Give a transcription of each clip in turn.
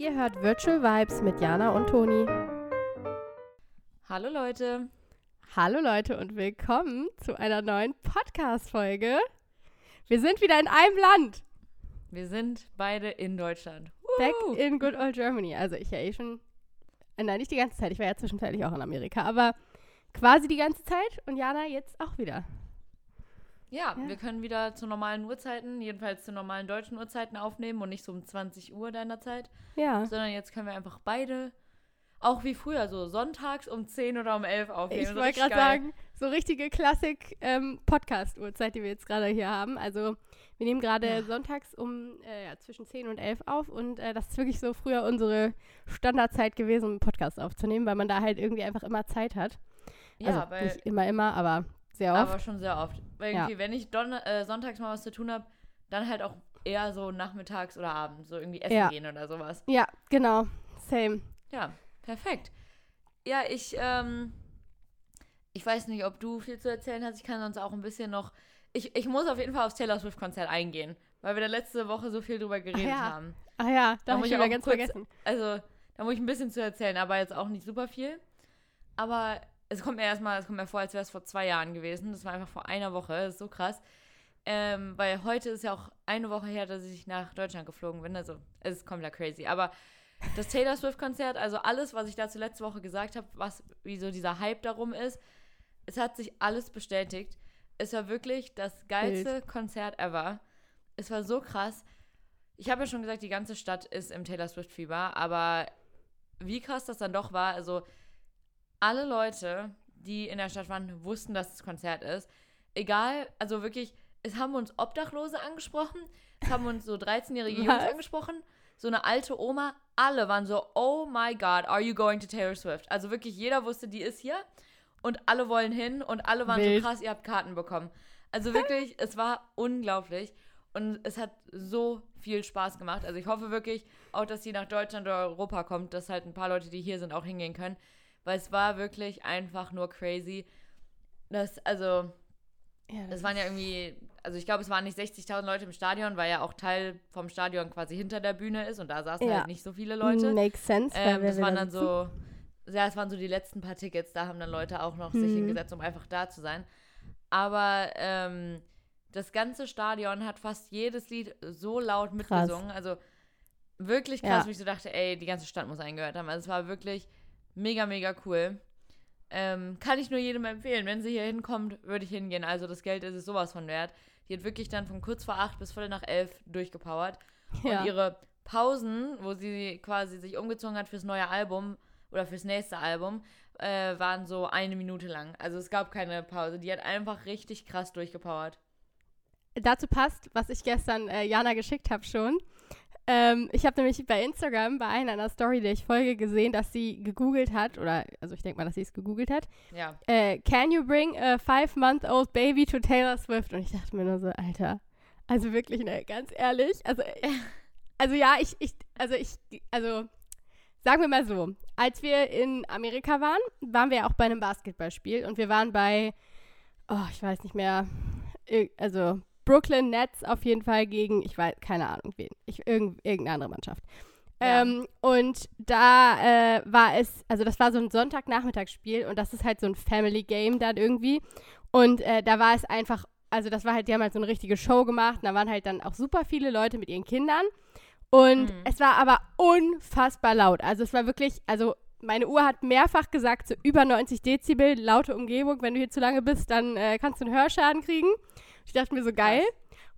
Ihr hört Virtual Vibes mit Jana und Toni. Hallo Leute. Hallo Leute und willkommen zu einer neuen Podcast-Folge. Wir sind wieder in einem Land. Wir sind beide in Deutschland. Back in good old Germany. Also ich ja eh schon, äh, nein, nicht die ganze Zeit, ich war ja zwischenzeitlich auch in Amerika, aber quasi die ganze Zeit und Jana jetzt auch wieder. Ja, Ja. wir können wieder zu normalen Uhrzeiten, jedenfalls zu normalen deutschen Uhrzeiten aufnehmen und nicht so um 20 Uhr deiner Zeit, Ja. sondern jetzt können wir einfach beide, auch wie früher, so sonntags um 10 oder um 11 aufnehmen. Ich wollte gerade sagen, so richtige Klassik-Podcast-Uhrzeit, die wir jetzt gerade hier haben. Also wir nehmen gerade Ja. sonntags um äh, ja, zwischen 10 und 11 auf und äh, das ist wirklich so früher unsere Standardzeit gewesen, um einen Podcast aufzunehmen, weil man da halt irgendwie einfach immer Zeit hat. Ja, also weil, nicht immer, immer, aber sehr oft. aber schon sehr oft. Weil Ja. irgendwie, wenn ich Donner äh, sonntags mal was zu tun habe, dann halt auch eher so nachmittags oder abends, so irgendwie essen Ja. gehen oder sowas. ja, genau. Same. Ja, perfekt. Ja, ich, ähm, ich weiß nicht, ob du viel zu erzählen hast. Ich kann sonst auch ein bisschen noch. Ich, ich muss auf jeden Fall aufs Taylor Swift-Konzert eingehen, weil wir da letzte Woche so viel drüber geredet ja. haben. Ah ja, da Da muss ich wieder ganz kurz- vergessen. Also, da muss ich ein bisschen zu erzählen, aber jetzt auch nicht super viel. Aber es kommt mir erstmal, es kommt mir vor, als wäre es vor zwei Jahren gewesen. Das war einfach vor einer Woche. Das ist so krass. Ähm, weil heute ist ja auch eine Woche her, dass ich nach Deutschland geflogen bin. Also, es ist komplett crazy. Aber das Taylor Swift-Konzert, also alles, was ich dazu letzte Woche gesagt habe, was, wie so dieser Hype darum ist, es hat sich alles bestätigt. Es war wirklich das geilste Konzert ever. Es war so krass. Ich habe ja schon gesagt, die ganze Stadt ist im Taylor Swift-Fieber, aber wie krass das dann doch war, also alle Leute, die in der Stadt waren, wussten, dass es Konzert ist. Egal, also wirklich, es haben uns Obdachlose angesprochen, es haben uns so 13-jährige Jungs angesprochen, so eine alte Oma, alle waren so, oh my God, are you going to Taylor Swift? Also wirklich, jeder wusste, die ist hier und alle wollen hin und alle waren Wild. so krass, ihr habt Karten bekommen. Also wirklich, es war unglaublich und es hat so viel Spaß gemacht. Also ich hoffe wirklich auch, dass sie nach Deutschland oder Europa kommt, dass halt ein paar Leute, die hier sind, auch hingehen können, weil es war wirklich einfach nur crazy. Das, also, Ja, es waren ja irgendwie, also ich glaube, es waren nicht 60.000 Leute im Stadion, weil ja auch Teil vom Stadion quasi hinter der Bühne ist und da saßen Ja. halt nicht so viele Leute. Makes sense. Ähm, das waren dann so, ja, es waren so die letzten paar Tickets, da haben dann Leute auch noch sich Mhm. hingesetzt, um einfach da zu sein. Aber ähm, das ganze Stadion hat fast jedes Lied so laut mitgesungen. Also wirklich krass, Ja. wo ich so dachte, ey, die ganze Stadt muss eingehört haben. Also es war wirklich mega, mega cool. Ähm, kann ich nur jedem empfehlen. Wenn sie hier hinkommt, würde ich hingehen. Also das Geld ist es sowas von wert. Die hat wirklich dann von kurz vor acht bis viertel nach elf durchgepowert. Ja. Und ihre Pausen, wo sie quasi sich umgezogen hat fürs neue Album oder fürs nächste Album, äh, waren so eine Minute lang. Also es gab keine Pause. Die hat einfach richtig krass durchgepowert. dazu passt, was ich gestern äh, Jana geschickt habe schon. Ähm, ich habe nämlich bei Instagram bei einer, einer Story, der ich folge, gesehen, dass sie gegoogelt hat, oder also ich denke mal, dass sie es gegoogelt hat. Ja. Äh, Can you bring a five-month-old baby to Taylor Swift? Und ich dachte mir nur so, Alter, also wirklich, ne, ganz ehrlich, also, also ja, ich, ich, also ich, also sagen wir mal so, als wir in Amerika waren, waren wir ja auch bei einem Basketballspiel und wir waren bei, oh, ich weiß nicht mehr, also Brooklyn Nets auf jeden Fall gegen, ich weiß, keine Ahnung wen, ich, irgend, irgendeine andere Mannschaft. Ja. Ähm, und da äh, war es, also das war so ein Sonntagnachmittagsspiel und das ist halt so ein Family Game dann irgendwie. Und äh, da war es einfach, also das war halt, die haben halt so eine richtige Show gemacht und da waren halt dann auch super viele Leute mit ihren Kindern. Und Mhm. es war aber unfassbar laut. Also es war wirklich, also meine Uhr hat mehrfach gesagt, so über 90 Dezibel, laute Umgebung. Wenn du hier zu lange bist, dann äh, kannst du einen Hörschaden kriegen. Ich dachte mir so, geil.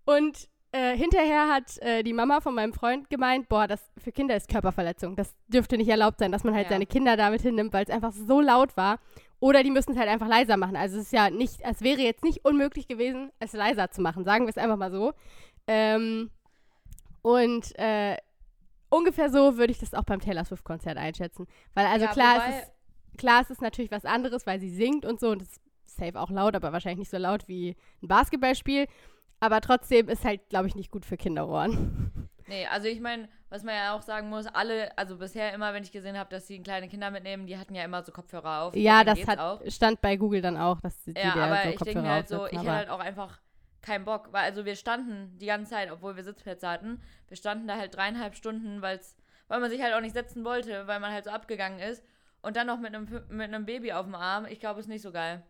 Und äh, hinterher hat äh, die Mama von meinem Freund gemeint, boah, das für Kinder ist Körperverletzung. Das dürfte nicht erlaubt sein, dass man halt Ja. seine Kinder damit hinnimmt, weil es einfach so laut war. Oder die müssen es halt einfach leiser machen. Also es ist ja nicht, es wäre jetzt nicht unmöglich gewesen, es leiser zu machen. Sagen wir es einfach mal so. Ähm, und äh, ungefähr so würde ich das auch beim Taylor Swift-Konzert einschätzen. Weil also Ja, klar, es ist, klar, es ist natürlich was anderes, weil sie singt und so und es safe auch laut, aber wahrscheinlich nicht so laut wie ein Basketballspiel. Aber trotzdem ist halt, glaube ich, nicht gut für Kinderohren. Nee, also ich meine, was man ja auch sagen muss, alle, also bisher immer, wenn ich gesehen habe, dass sie kleine Kinder mitnehmen, die hatten ja immer so Kopfhörer auf. ja, das hat, auch. stand bei Google dann auch, dass die, die Ja, der aber so ich denke Kopfhörer mir halt so, ich hätte halt auch einfach keinen Bock, weil also wir standen die ganze Zeit, obwohl wir Sitzplätze hatten, wir standen da halt dreieinhalb Stunden, weil's, weil man sich halt auch nicht setzen wollte, weil man halt so abgegangen ist. Und dann noch mit einem, mit einem Baby auf dem Arm. Ich glaube, ist nicht so geil.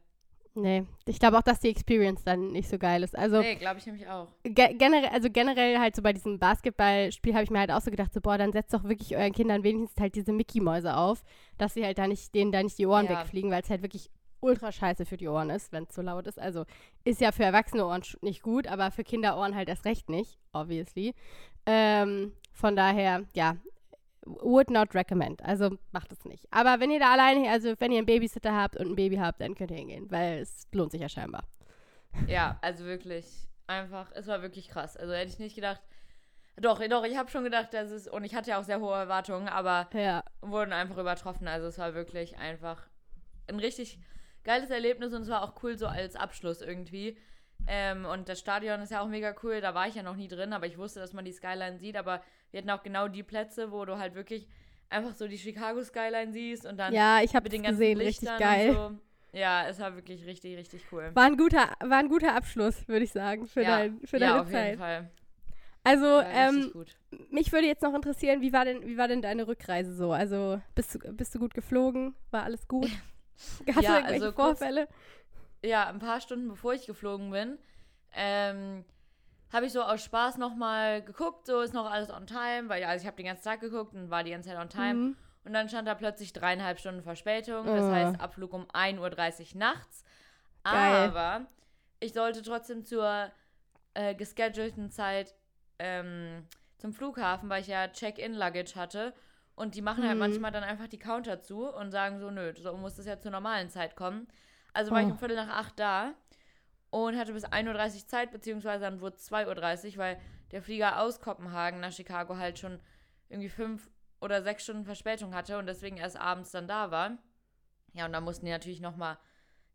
Nee, ich glaube auch, dass die Experience dann nicht so geil ist. Also, nee, glaube ich nämlich auch. Ge generell, also generell halt so bei diesem Basketballspiel habe ich mir halt auch so gedacht, so, boah, dann setzt doch wirklich euren Kindern wenigstens halt diese Mickey-Mäuse auf, dass sie halt da nicht, denen da nicht die Ohren ja. wegfliegen, weil es halt wirklich ultra scheiße für die Ohren ist, wenn es zu laut ist. Also ist ja für erwachsene Ohren nicht gut, aber für Kinderohren halt erst recht nicht, obviously. Ähm, von daher, ja, would not recommend. Also macht es nicht. Aber wenn ihr da alleine, also wenn ihr einen Babysitter habt und ein Baby habt, dann könnt ihr hingehen, weil es lohnt sich ja scheinbar. Ja, also wirklich einfach, es war wirklich krass. Also hätte ich nicht gedacht. Doch, doch, ich habe schon gedacht, dass es, und ich hatte ja auch sehr hohe Erwartungen, aber ja. wurden einfach übertroffen. Also es war wirklich einfach ein richtig geiles Erlebnis und es war auch cool so als Abschluss irgendwie. Ähm, und das Stadion ist ja auch mega cool. Da war ich ja noch nie drin, aber ich wusste, dass man die Skyline sieht. Aber wir hatten auch genau die Plätze, wo du halt wirklich einfach so die Chicago Skyline siehst und dann ja, ich habe den ganzen gesehen, Lichtern richtig geil. So. Ja, es war wirklich richtig, richtig cool. War ein guter, war ein guter Abschluss, würde ich sagen, für, ja. dein, für ja, deine auf Zeit. Jeden Fall. Also, ähm, mich würde jetzt noch interessieren, wie war denn, wie war denn deine Rückreise so? Also, bist du, bist du gut geflogen? War alles gut? Gab es ja, irgendwelche also Vorfälle? Kurz, ja, ein paar Stunden bevor ich geflogen bin, ähm, habe ich so aus Spaß nochmal geguckt, so ist noch alles on time, weil also ich habe den ganzen Tag geguckt und war die ganze Zeit on time. Mhm. Und dann stand da plötzlich dreieinhalb Stunden Verspätung, das oh. heißt Abflug um 1.30 Uhr nachts. Geil. Aber ich sollte trotzdem zur äh, geschedulten Zeit ähm, zum Flughafen, weil ich ja Check-in-Luggage hatte. Und die machen halt mhm. halt manchmal dann einfach die Counter zu und sagen so, nö, so muss das ja zur normalen Zeit kommen. Also war oh. ich um Viertel nach acht da und hatte bis 1.30 Uhr Zeit, beziehungsweise dann wurde es 2.30 Uhr, weil der Flieger aus Kopenhagen nach Chicago halt schon irgendwie fünf oder sechs Stunden Verspätung hatte und deswegen erst abends dann da war. Ja, und dann mussten die natürlich nochmal,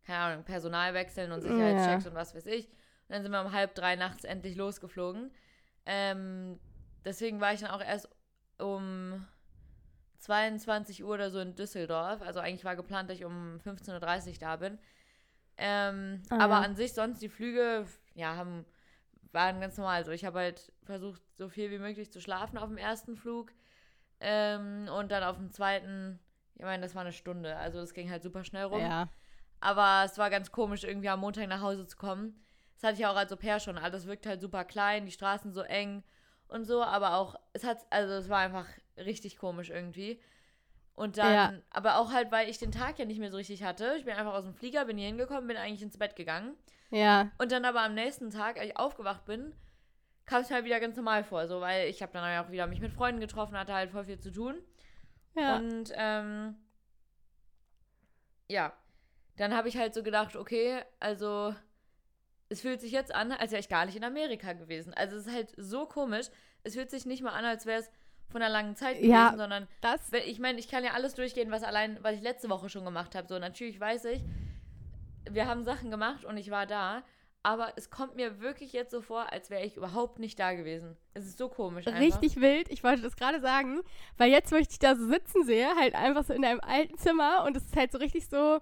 keine Ahnung, Personal wechseln und Sicherheitschecks ja. und was weiß ich. Und dann sind wir um halb drei nachts endlich losgeflogen. Ähm, deswegen war ich dann auch erst um 22 Uhr oder so in Düsseldorf. Also eigentlich war geplant, dass ich um 15.30 Uhr da bin. Ähm, ah, aber an sich sonst die Flüge, ja, haben, waren ganz normal. Also ich habe halt versucht, so viel wie möglich zu schlafen auf dem ersten Flug. Ähm, und dann auf dem zweiten, ich meine, das war eine Stunde. Also das ging halt super schnell rum. Ja. Aber es war ganz komisch, irgendwie am Montag nach Hause zu kommen. Das hatte ich auch als Au-pair schon. Alles wirkt halt super klein, die Straßen so eng und so. Aber auch, es hat, also es war einfach richtig komisch irgendwie. Und dann, ja. aber auch halt, weil ich den Tag ja nicht mehr so richtig hatte. Ich bin einfach aus dem Flieger, bin hier hingekommen, bin eigentlich ins Bett gegangen. Ja. Und dann aber am nächsten Tag, als ich aufgewacht bin, kam es mir halt wieder ganz normal vor, so, weil ich habe dann auch wieder mich mit Freunden getroffen, hatte halt voll viel zu tun. Ja. Und, ähm, ja. Dann habe ich halt so gedacht, okay, also, es fühlt sich jetzt an, als wäre ich gar nicht in Amerika gewesen. Also, es ist halt so komisch. Es fühlt sich nicht mal an, als wäre es von einer langen Zeit gewesen, ja, sondern das ich meine, ich kann ja alles durchgehen, was allein, was ich letzte Woche schon gemacht habe. So, natürlich weiß ich, wir haben Sachen gemacht und ich war da, aber es kommt mir wirklich jetzt so vor, als wäre ich überhaupt nicht da gewesen. Es ist so komisch. Einfach. Richtig wild, ich wollte das gerade sagen, weil jetzt, wo ich dich da so sitzen sehe, halt einfach so in deinem alten Zimmer und es ist halt so richtig so,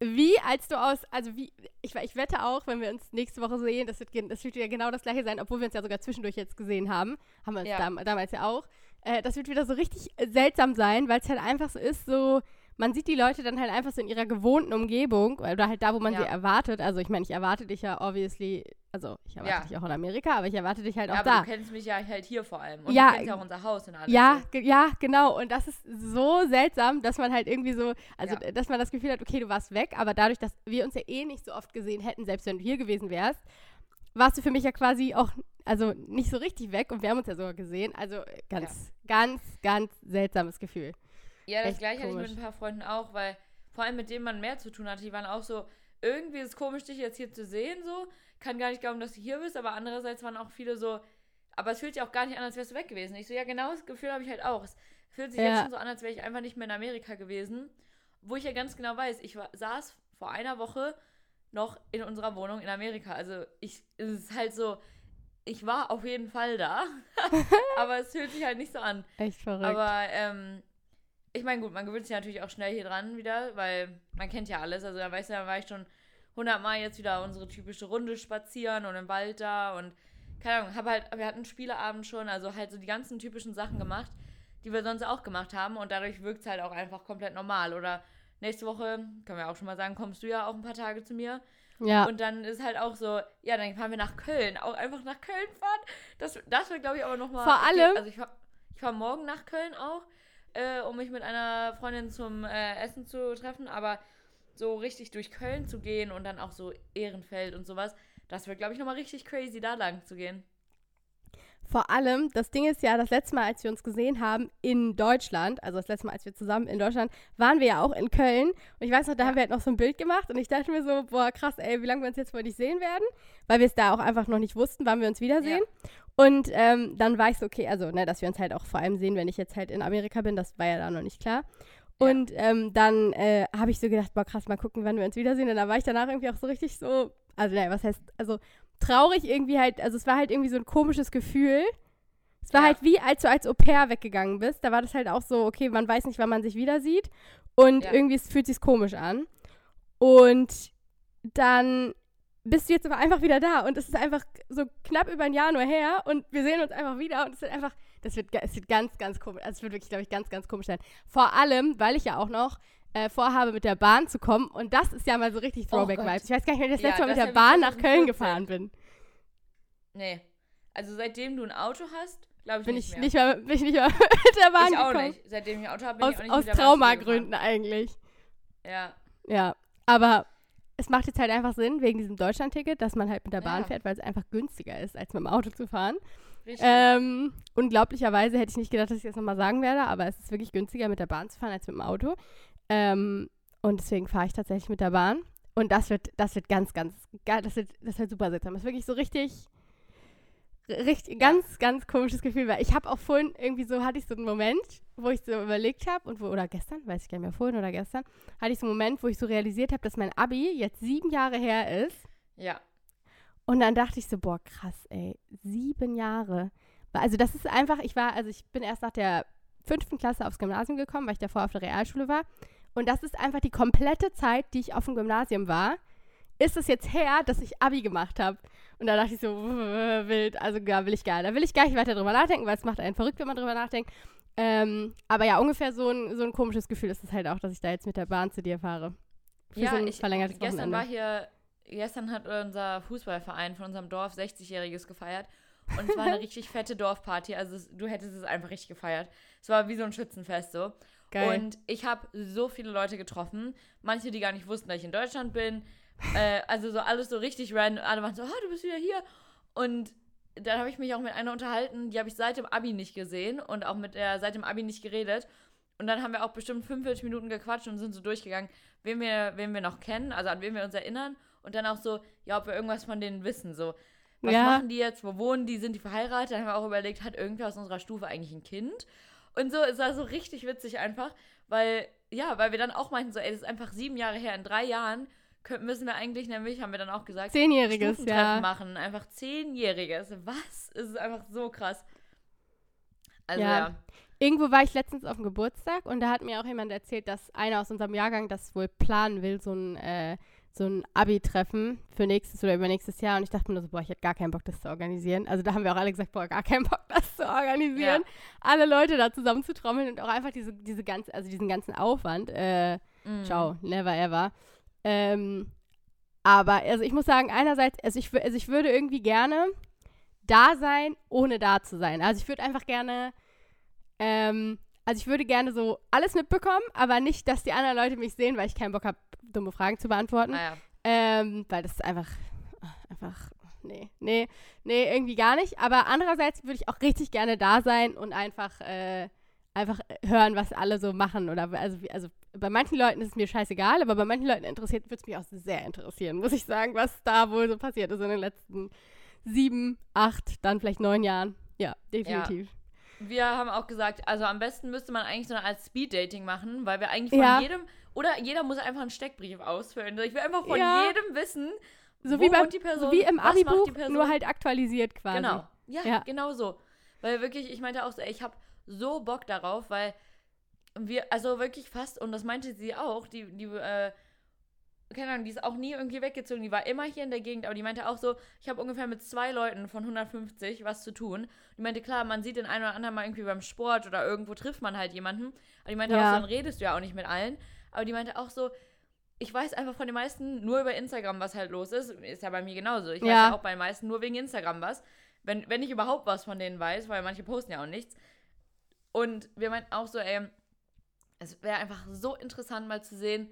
wie als du aus, also wie, ich, ich wette auch, wenn wir uns nächste Woche sehen, das wird, das wird wieder genau das gleiche sein, obwohl wir uns ja sogar zwischendurch jetzt gesehen haben. Haben wir uns ja. dam damals ja auch. Äh, das wird wieder so richtig seltsam sein, weil es halt einfach so ist, so, man sieht die Leute dann halt einfach so in ihrer gewohnten Umgebung oder halt da, wo man ja. sie erwartet. Also ich meine, ich erwarte dich ja obviously, also ich erwarte ja. dich auch in Amerika, aber ich erwarte dich halt ja, auch aber da. Du kennst mich ja halt hier vor allem und ja, du kennst ja auch unser Haus und alles. Ja, ja, genau. Und das ist so seltsam, dass man halt irgendwie so, also dass man das Gefühl hat, okay, du warst weg, aber dadurch, dass wir uns ja eh nicht so oft gesehen hätten, selbst wenn du hier gewesen wärst, warst du für mich ja quasi auch, also nicht so richtig weg und wir haben uns ja sogar gesehen. Also ganz, ganz, ganz seltsames Gefühl. Ja, das gleiche hatte ich mit ein paar Freunden auch, weil vor allem mit denen man mehr zu tun hatte, die waren auch so, irgendwie ist es komisch, dich jetzt hier zu sehen, so. Kann gar nicht glauben, dass du hier bist, aber andererseits waren auch viele so, aber es fühlt sich auch gar nicht an, als wärst du weg gewesen. Ich so, ja, genau das Gefühl habe ich halt auch. Es fühlt sich ja. jetzt schon so an, als wäre ich einfach nicht mehr in Amerika gewesen. Wo ich ja ganz genau weiß, ich war, saß vor einer Woche noch in unserer Wohnung in Amerika. Also ich, es ist halt so, ich war auf jeden Fall da, aber es fühlt sich halt nicht so an. Echt verrückt. Aber ähm, ich meine, gut, man gewöhnt sich natürlich auch schnell hier dran wieder, weil man kennt ja alles. Also da weißt du, da war ich schon hundertmal jetzt wieder unsere typische Runde spazieren und im Wald da und keine Ahnung, habe halt, wir hatten Spieleabend schon, also halt so die ganzen typischen Sachen gemacht, die wir sonst auch gemacht haben und dadurch wirkt es halt auch einfach komplett normal. Oder nächste Woche, können wir auch schon mal sagen, kommst du ja auch ein paar Tage zu mir. Ja. Und dann ist halt auch so, ja, dann fahren wir nach Köln. Auch einfach nach Köln fahren. Das, das wird, glaube ich, aber nochmal. Vor allem- Also ich fahre fahr morgen nach Köln auch, äh, um mich mit einer Freundin zum äh, Essen zu treffen. Aber so richtig durch Köln zu gehen und dann auch so Ehrenfeld und sowas, das wird, glaube ich, nochmal richtig crazy, da lang zu gehen. Vor allem, das Ding ist ja, das letzte Mal, als wir uns gesehen haben in Deutschland, also das letzte Mal, als wir zusammen in Deutschland, waren wir ja auch in Köln. Und ich weiß noch, da Ja. haben wir halt noch so ein Bild gemacht und ich dachte mir so, boah, krass, ey, wie lange wir uns jetzt wohl nicht sehen werden, weil wir es da auch einfach noch nicht wussten, wann wir uns wiedersehen. Und ähm, dann war ich so, okay, also, ne, dass wir uns halt auch vor allem sehen, wenn ich jetzt halt in Amerika bin, das war ja da noch nicht klar. Ja. Und ähm, dann äh, habe ich so gedacht, boah, krass, mal gucken, wann wir uns wiedersehen. Und da war ich danach irgendwie auch so richtig so, also, ne, was heißt, also traurig irgendwie halt, also es war halt irgendwie so ein komisches Gefühl. Es war Ja. halt wie, als du als Au pair weggegangen bist. Da war das halt auch so, okay, man weiß nicht, wann man sich wieder sieht. Und Ja. irgendwie es fühlt sich komisch an. Und dann bist du jetzt aber einfach wieder da. Und es ist einfach so knapp über ein Jahr nur her. Und wir sehen uns einfach wieder. Und es wird einfach, das wird, es wird ganz, ganz komisch. Also es wird wirklich, glaube ich, ganz, ganz komisch sein. Vor allem, weil ich ja auch noch äh, vorhabe, mit der Bahn zu kommen. Und das ist ja mal so richtig Oh Throwback-Vibes. ich weiß gar nicht, wenn ich das Ja, letzte Mal mit der Bahn nach Köln 2014. gefahren bin. Nee. Also seitdem du ein Auto hast, glaube ich Bin nicht ich mehr. nicht mal, bin ich nicht mal mit der Bahn ich auch gekommen. nicht. Seitdem ich ein Auto habe, bin Aus, ich auch nicht aus mit der Bahn zu dir Traumagründen eigentlich. Ja. Ja, aber es macht jetzt halt einfach Sinn, wegen diesem Deutschlandticket, dass man halt mit der Bahn Ja. fährt, weil es einfach günstiger ist, als mit dem Auto zu fahren. Richtig. Ähm, unglaublicherweise hätte ich nicht gedacht, dass ich das nochmal sagen werde, aber es ist wirklich günstiger, mit der Bahn zu fahren, als mit dem Auto. Ähm, und deswegen fahre ich tatsächlich mit der Bahn. Und das wird, das wird ganz, ganz, geil, das wird, das wird super seltsam. Das ist wirklich so richtig, richtig, ganz, ganz komisches Gefühl, weil ich habe auch vorhin irgendwie so, hatte ich so einen Moment, wo ich so überlegt habe, und wo, oder gestern, weiß ich gar nicht mehr, vorhin oder gestern, hatte ich so einen Moment, wo ich so realisiert habe, dass mein Abi jetzt sieben Jahre her ist. ja. Und dann dachte ich so, boah, krass, ey, sieben Jahre. Also das ist einfach, ich war, also ich bin erst nach der fünften Klasse aufs Gymnasium gekommen, weil ich davor auf der Realschule war. Und das ist einfach die komplette Zeit, die ich auf dem Gymnasium war, ist es jetzt her, dass ich Abi gemacht habe. Und da dachte ich so, wild, also ja, will ich gar. Da will ich gar nicht weiter drüber nachdenken, weil es macht einen verrückt, wenn man drüber nachdenkt. Ähm, aber ja, ungefähr so ein, so ein komisches Gefühl ist es halt auch, dass ich da jetzt mit der Bahn zu dir fahre. Für ja, so ich, verlängertes gestern Wochenende. war hier, gestern hat unser Fußballverein von unserem Dorf 60-jähriges gefeiert. Und es war eine richtig fette Dorfparty. Also es, du hättest es einfach richtig gefeiert. Es war wie so ein Schützenfest so. Geil. Und ich habe so viele Leute getroffen. Manche, die gar nicht wussten, dass ich in Deutschland bin. Äh, also so alles so richtig random. Alle waren so, ah, du bist wieder hier. Und dann habe ich mich auch mit einer unterhalten, die habe ich seit dem Abi nicht gesehen und auch mit der seit dem Abi nicht geredet. Und dann haben wir auch bestimmt 45 Minuten gequatscht und sind so durchgegangen, wen wir, wen wir noch kennen, also an wen wir uns erinnern. Und dann auch so, ja, ob wir irgendwas von denen wissen. So, was Ja. machen die jetzt? Wo wohnen die? Sind die verheiratet? Dann haben wir auch überlegt, hat irgendwer aus unserer Stufe eigentlich ein Kind? Und so, es war so richtig witzig einfach, weil, ja, weil wir dann auch meinten, so, ey, das ist einfach sieben Jahre her, in drei Jahren können, müssen wir eigentlich nämlich, haben wir dann auch gesagt, Zehnjähriges, ja. machen. Einfach zehnjähriges. Was? Es ist einfach so krass. Also Ja. ja. Irgendwo war ich letztens auf dem Geburtstag und da hat mir auch jemand erzählt, dass einer aus unserem Jahrgang das wohl planen will, so ein, äh, so ein Abi-Treffen für nächstes oder übernächstes Jahr. Und ich dachte mir nur so, boah, ich hätte gar keinen Bock, das zu organisieren. Also da haben wir auch alle gesagt, boah, gar keinen Bock, das zu organisieren. Alle Leute da zusammenzutrommeln und auch einfach diese, diese ganze, also diesen ganzen Aufwand. Äh, Mhm. Ciao, never ever. Ähm, aber also ich muss sagen, einerseits, also ich, also ich würde irgendwie gerne da sein, ohne da zu sein. Also ich würde einfach gerne, ähm, also ich würde gerne so alles mitbekommen, aber nicht, dass die anderen Leute mich sehen, weil ich keinen Bock habe, dumme Fragen zu beantworten. Ah, ja. Ähm, weil das ist einfach, einfach, nee, nee, nee, irgendwie gar nicht. Aber andererseits würde ich auch richtig gerne da sein und einfach, äh, einfach hören, was alle so machen. Oder also, also bei manchen Leuten ist es mir scheißegal, aber bei manchen Leuten interessiert, würde es mich auch sehr interessieren, muss ich sagen, was da wohl so passiert ist in den letzten sieben, acht, dann vielleicht neun Jahren. Ja, definitiv. Wir haben auch gesagt, also am besten müsste man eigentlich so eine Art Speed-Dating machen, weil wir eigentlich von Ja. jedem, oder jeder muss einfach einen Steckbrief ausfüllen. Ich will einfach von Ja. jedem wissen, So, wo wie bei, wohnt die Person, so wie im Abi-Buch, nur halt aktualisiert quasi. Genau. Ja, Ja. genau so. Weil wirklich, ich meinte auch so, ey, ich habe so Bock darauf, weil wir, also wirklich fast, und das meinte sie auch, die, die, äh, keine Ahnung, die ist auch nie irgendwie weggezogen, die war immer hier in der Gegend, aber die meinte auch so, ich habe ungefähr mit zwei Leuten von 150 was zu tun. Die meinte, klar, man sieht den einen oder anderen mal irgendwie beim Sport oder irgendwo trifft man halt jemanden. Aber die meinte Ja. auch so, dann redest du ja auch nicht mit allen. Aber die meinte auch so, ich weiß einfach von den meisten nur über Instagram, was halt los ist. Ist ja bei mir genauso. Ich weiß Ja. ja auch bei den meisten nur wegen Instagram was. Wenn, wenn ich überhaupt was von denen weiß, weil manche posten ja auch nichts. Und wir meinten auch so, ey, es wäre einfach so interessant mal zu sehen,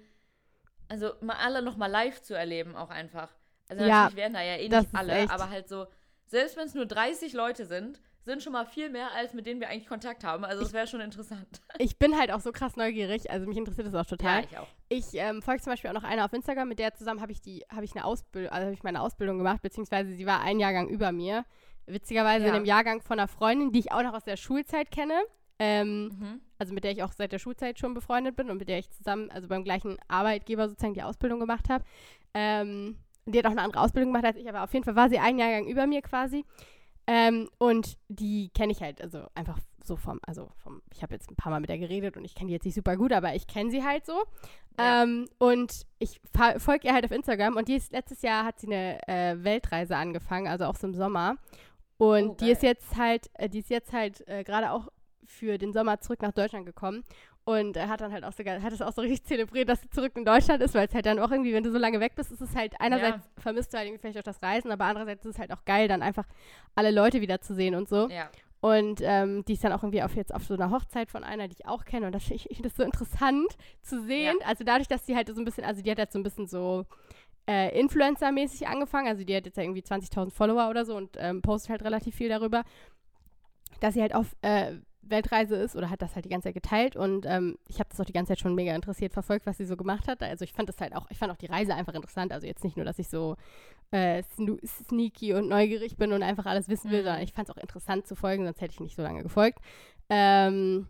also mal alle nochmal live zu erleben auch einfach. Also Ja, natürlich werden da ja eh nicht alle, echt- aber halt so, selbst wenn es nur 30 Leute sind, sind schon mal viel mehr, als mit denen wir eigentlich Kontakt haben. Also es wäre schon interessant. Ich bin halt auch so krass neugierig, also mich interessiert das auch total. ich auch. Ich ähm, folge zum Beispiel auch noch einer auf Instagram, mit der zusammen habe ich die, habe ich eine Ausbildung, also habe ich meine Ausbildung gemacht, beziehungsweise sie war ein Jahrgang über mir. Witzigerweise Ja. in dem Jahrgang von einer Freundin, die ich auch noch aus der Schulzeit kenne. Ähm, Mhm. Also mit der ich auch seit der Schulzeit schon befreundet bin und mit der ich zusammen, also beim gleichen Arbeitgeber sozusagen die Ausbildung gemacht habe. Ähm, die hat auch eine andere Ausbildung gemacht als ich, aber auf jeden Fall war sie ein Jahrgang über mir quasi. Ähm, und die kenne ich halt, also einfach so vom, also vom, ich habe jetzt ein paar Mal mit der geredet und ich kenne die jetzt nicht super gut, aber ich kenne sie halt so. Ja. Ähm, und ich folge ihr halt auf Instagram und die ist, letztes Jahr hat sie eine äh, Weltreise angefangen, also auch so im Sommer. Und Oh, die ist jetzt halt, äh, die ist jetzt halt äh, gerade auch für den Sommer zurück nach Deutschland gekommen und äh, hat dann halt auch sogar, hat es auch so richtig zelebriert, dass sie zurück in Deutschland ist, weil es halt dann auch irgendwie, wenn du so lange weg bist, ist es halt einerseits vermisst du halt irgendwie vielleicht auch das Reisen, aber andererseits ist es halt auch geil, dann einfach alle Leute wieder zu sehen und so. Ja. Und ähm, die ist dann auch irgendwie auf jetzt auf so einer Hochzeit von einer, die ich auch kenne. Und das finde ich, das so interessant zu sehen. Also dadurch, dass sie halt so ein bisschen, also die hat jetzt so ein bisschen so äh, Influencer-mäßig angefangen. Also die hat jetzt ja irgendwie 20.000 Follower oder so und ähm, postet halt relativ viel darüber, dass sie halt auf äh, Weltreise ist oder hat das halt die ganze Zeit geteilt. Und ähm, ich habe das auch die ganze Zeit schon mega interessiert verfolgt, was sie so gemacht hat. Also ich fand das halt auch, ich fand auch die Reise einfach interessant. Also jetzt nicht nur, dass ich so äh, sneaky und neugierig bin und einfach alles wissen will, Mhm. sondern ich fand es auch interessant zu folgen, sonst hätte ich nicht so lange gefolgt. Ähm,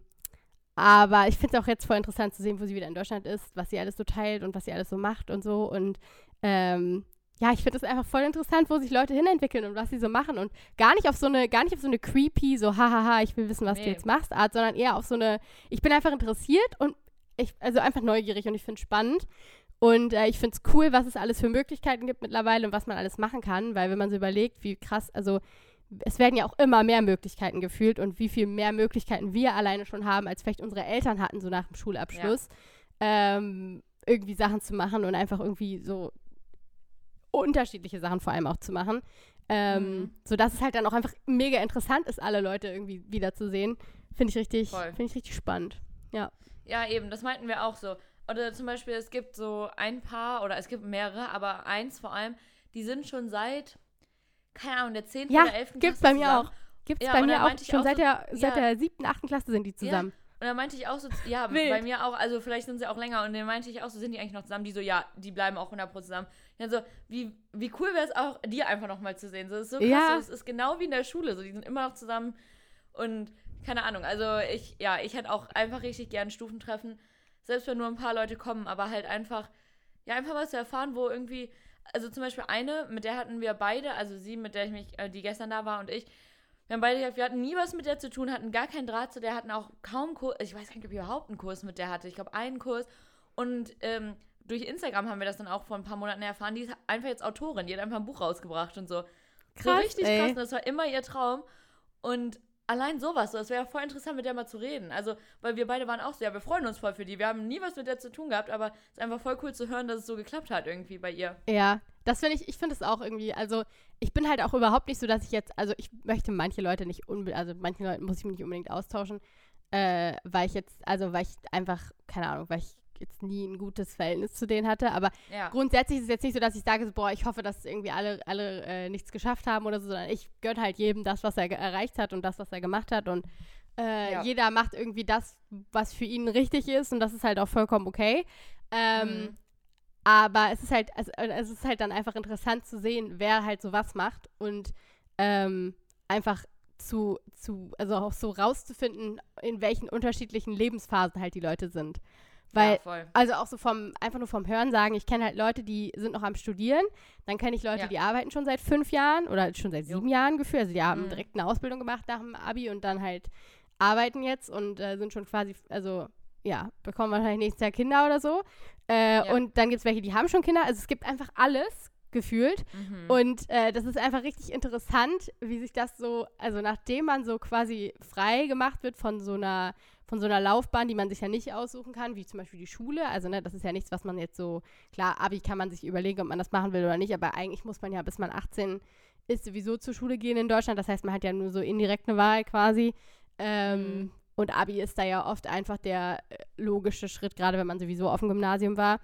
aber ich finde es auch jetzt voll interessant zu sehen, wo sie wieder in Deutschland ist, was sie alles so teilt und was sie alles so macht und so. Und ähm, ja, ich finde es einfach voll interessant, wo sich Leute hinentwickeln und was sie so machen. Und gar nicht auf so eine, gar nicht auf so eine creepy, so hahaha, ich will wissen, was du Nee. jetzt machst, Art, sondern eher auf so eine, ich bin einfach interessiert und ich, also einfach neugierig und ich finde es spannend. Und äh, ich finde es cool, was es alles für Möglichkeiten gibt mittlerweile und was man alles machen kann, weil wenn man so überlegt, wie krass, also es werden ja auch immer mehr Möglichkeiten gefühlt und wie viel mehr Möglichkeiten wir alleine schon haben, als vielleicht unsere Eltern hatten, so nach dem Schulabschluss, ähm, irgendwie Sachen zu machen und einfach irgendwie so unterschiedliche Sachen vor allem auch zu machen. Ähm, Mhm. Sodass es halt dann auch einfach mega interessant ist, alle Leute irgendwie wiederzusehen. Finde ich richtig, finde ich richtig spannend. Ja, eben, das meinten wir auch so. Oder zum Beispiel, es gibt so ein paar, oder es gibt mehrere, aber eins vor allem, die sind schon seit, keine Ahnung, der 10. Ja, oder 11. Gibt's Klasse bei mir zusammen. auch. Gibt's Ja, bei mir auch schon auch seit so- der, seit ja. der siebten, achten Klasse sind die zusammen. Und dann meinte ich auch so, ja, Wild. bei mir auch, also vielleicht sind sie auch länger. Und dann meinte ich auch so, sind die eigentlich noch zusammen? Die so, ja, die bleiben auch 100% zusammen. Ja, so, wie, wie cool wäre es auch, die einfach noch mal zu sehen. So, ist so krass, Ja. so, es ist genau wie in der Schule. So, die sind immer noch zusammen. Und keine Ahnung, also ich, ja, ich hätte auch einfach richtig gern Stufentreffen. Selbst wenn nur ein paar Leute kommen, aber halt einfach, ja, einfach mal zu erfahren, wo irgendwie, also zum Beispiel eine, mit der hatten wir beide, also sie, mit der ich mich, äh, die gestern da war und ich, wir haben beide gesagt, wir hatten nie was mit der zu tun, hatten gar keinen Draht zu der, hatten auch kaum Kurs, ich weiß gar nicht, ob ich überhaupt einen Kurs mit der hatte. Ich glaube, einen Kurs. Und ähm, durch Instagram haben wir das dann auch vor ein paar Monaten erfahren. Die ist einfach jetzt Autorin, die hat einfach ein Buch rausgebracht und so. so Krass, richtig ey. krass. Das war immer ihr Traum. Und allein sowas, so, es wäre voll interessant, mit der mal zu reden. Also, weil wir beide waren auch so, ja, wir freuen uns voll für die. Wir haben nie was mit der zu tun gehabt, aber es ist einfach voll cool zu hören, dass es so geklappt hat irgendwie bei ihr. Ja, das finde ich, ich finde es auch irgendwie, also ich bin halt auch überhaupt nicht so, dass ich jetzt, also ich möchte manche Leute nicht unbedingt, also manchen Leuten muss ich mich nicht unbedingt austauschen, äh, weil ich jetzt, also weil ich einfach, keine Ahnung, weil ich jetzt nie ein gutes Verhältnis zu denen hatte, aber Ja. grundsätzlich ist es jetzt nicht so, dass ich sage, so, boah, ich hoffe, dass irgendwie alle, alle äh, nichts geschafft haben oder so, sondern ich gönne halt jedem das, was er erreicht hat und das, was er gemacht hat und äh, Ja. jeder macht irgendwie das, was für ihn richtig ist und das ist halt auch vollkommen okay. Ähm, Mhm. Aber es ist halt, also, äh, es ist halt dann einfach interessant zu sehen, wer halt so was macht und ähm, einfach zu, zu, also auch so rauszufinden, in welchen unterschiedlichen Lebensphasen halt die Leute sind. Weil, ja, also auch so vom, einfach nur vom Hören sagen, ich kenne halt Leute, die sind noch am Studieren, dann kenne ich Leute, Ja. die arbeiten schon seit fünf Jahren oder schon seit Jo. sieben Jahren gefühlt. Also die haben Mhm. direkt eine Ausbildung gemacht nach dem Abi und dann halt arbeiten jetzt und äh, sind schon quasi, also ja, bekommen wahrscheinlich nächstes Jahr Kinder oder so. Äh, Ja. Und dann gibt es welche, die haben schon Kinder. Also es gibt einfach alles gefühlt. Mhm. Und äh, das ist einfach richtig interessant, wie sich das so, also nachdem man so quasi frei gemacht wird von so einer, von so einer Laufbahn, die man sich ja nicht aussuchen kann, wie zum Beispiel die Schule. Also ne, das ist ja nichts, was man jetzt so, klar, Abi kann man sich überlegen, ob man das machen will oder nicht, aber eigentlich muss man ja, bis man 18 ist, sowieso zur Schule gehen in Deutschland. Das heißt, man hat ja nur so indirekt eine Wahl quasi. Ähm, Mhm. Und Abi ist da ja oft einfach der äh, logische Schritt, gerade wenn man sowieso auf dem Gymnasium war.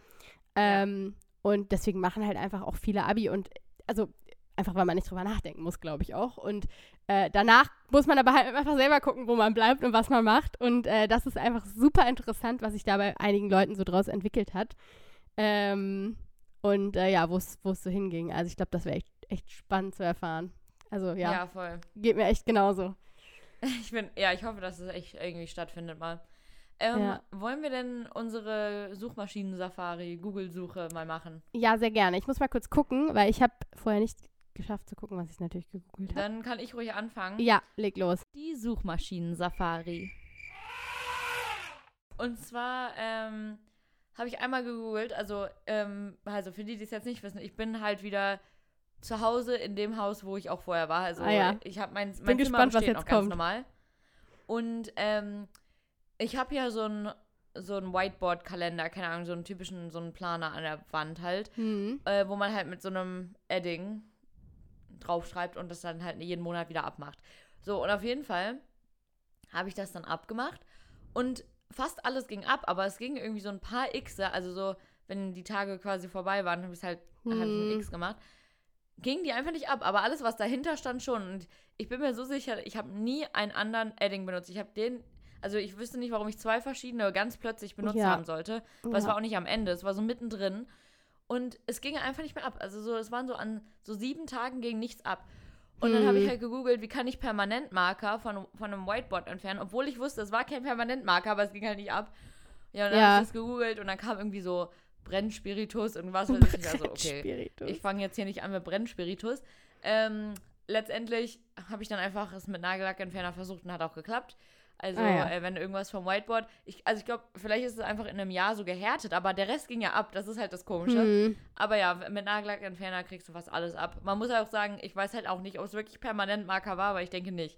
Ja. Ähm, Und deswegen machen halt einfach auch viele Abi und also einfach, weil man nicht drüber nachdenken muss, glaube ich auch. Und äh, danach muss man aber halt einfach selber gucken, wo man bleibt und was man macht. Und äh, das ist einfach super interessant, was sich da bei einigen Leuten so draus entwickelt hat. Ähm, und äh, ja, wo es so hinging. Also ich glaube, das wäre echt, echt spannend zu erfahren. Also ja, ja, voll. geht mir echt genauso. Ich bin, ja, ich hoffe, dass es echt irgendwie stattfindet mal. Ähm, Ja. Wollen wir denn unsere Suchmaschinen-Safari, Google-Suche mal machen? Ja, sehr gerne. Ich muss mal kurz gucken, weil ich habe vorher nicht geschafft zu gucken, was ich natürlich gegoogelt habe. Dann kann ich ruhig anfangen. Ja, leg los. Die Suchmaschinen-Safari. Und zwar ähm, habe ich einmal gegoogelt, also, ähm, also für die, die es jetzt nicht wissen, ich bin halt wieder zu Hause in dem Haus, wo ich auch vorher war. Also Ah ja. ich habe mein, mein Bin Zimmer gespannt, was jetzt noch ganz kommt. normal. Und ähm, ich habe ja so ein so ein Whiteboard-Kalender, keine Ahnung, so einen typischen, so einen Planer an der Wand halt, Hm. äh, wo man halt mit so einem Edding draufschreibt und das dann halt jeden Monat wieder abmacht. So, und auf jeden Fall habe ich das dann abgemacht und fast alles ging ab, aber es ging irgendwie so ein paar Xe, also so, wenn die Tage quasi vorbei waren, habe ich halt, habe ich ein Hm. X gemacht, gingen die einfach nicht ab, aber alles, was dahinter stand, schon. Und ich bin mir so sicher, ich habe nie einen anderen Edding benutzt. Ich habe den, also ich wüsste nicht, warum ich zwei verschiedene ganz plötzlich benutzt Ja. haben sollte. Aber es Ja. war auch nicht am Ende, es war so mittendrin. Und es ging einfach nicht mehr ab. Also so, es waren so an so sieben Tagen ging nichts ab. Und dann habe ich Mhm. halt gegoogelt, wie kann ich Permanentmarker von, von einem Whiteboard entfernen, obwohl ich wusste, es war kein Permanentmarker, aber es ging halt nicht ab. Ja, und dann Ja. habe ich das gegoogelt und dann kam irgendwie so Brennspiritus und was weiß ich. Also, okay, ich fange jetzt hier nicht an mit Brennspiritus. Ähm, letztendlich habe ich dann einfach es mit Nagellackentferner versucht und hat auch geklappt. Also, Ah, ja. äh, wenn irgendwas vom Whiteboard, ich, also ich glaube, vielleicht ist es einfach in einem Jahr so gehärtet, aber der Rest ging ja ab. Das ist halt das Komische. Hm. Aber ja, mit Nagellackentferner kriegst du fast alles ab. Man muss auch sagen, ich weiß halt auch nicht, ob es wirklich Permanentmarker war, aber ich denke nicht.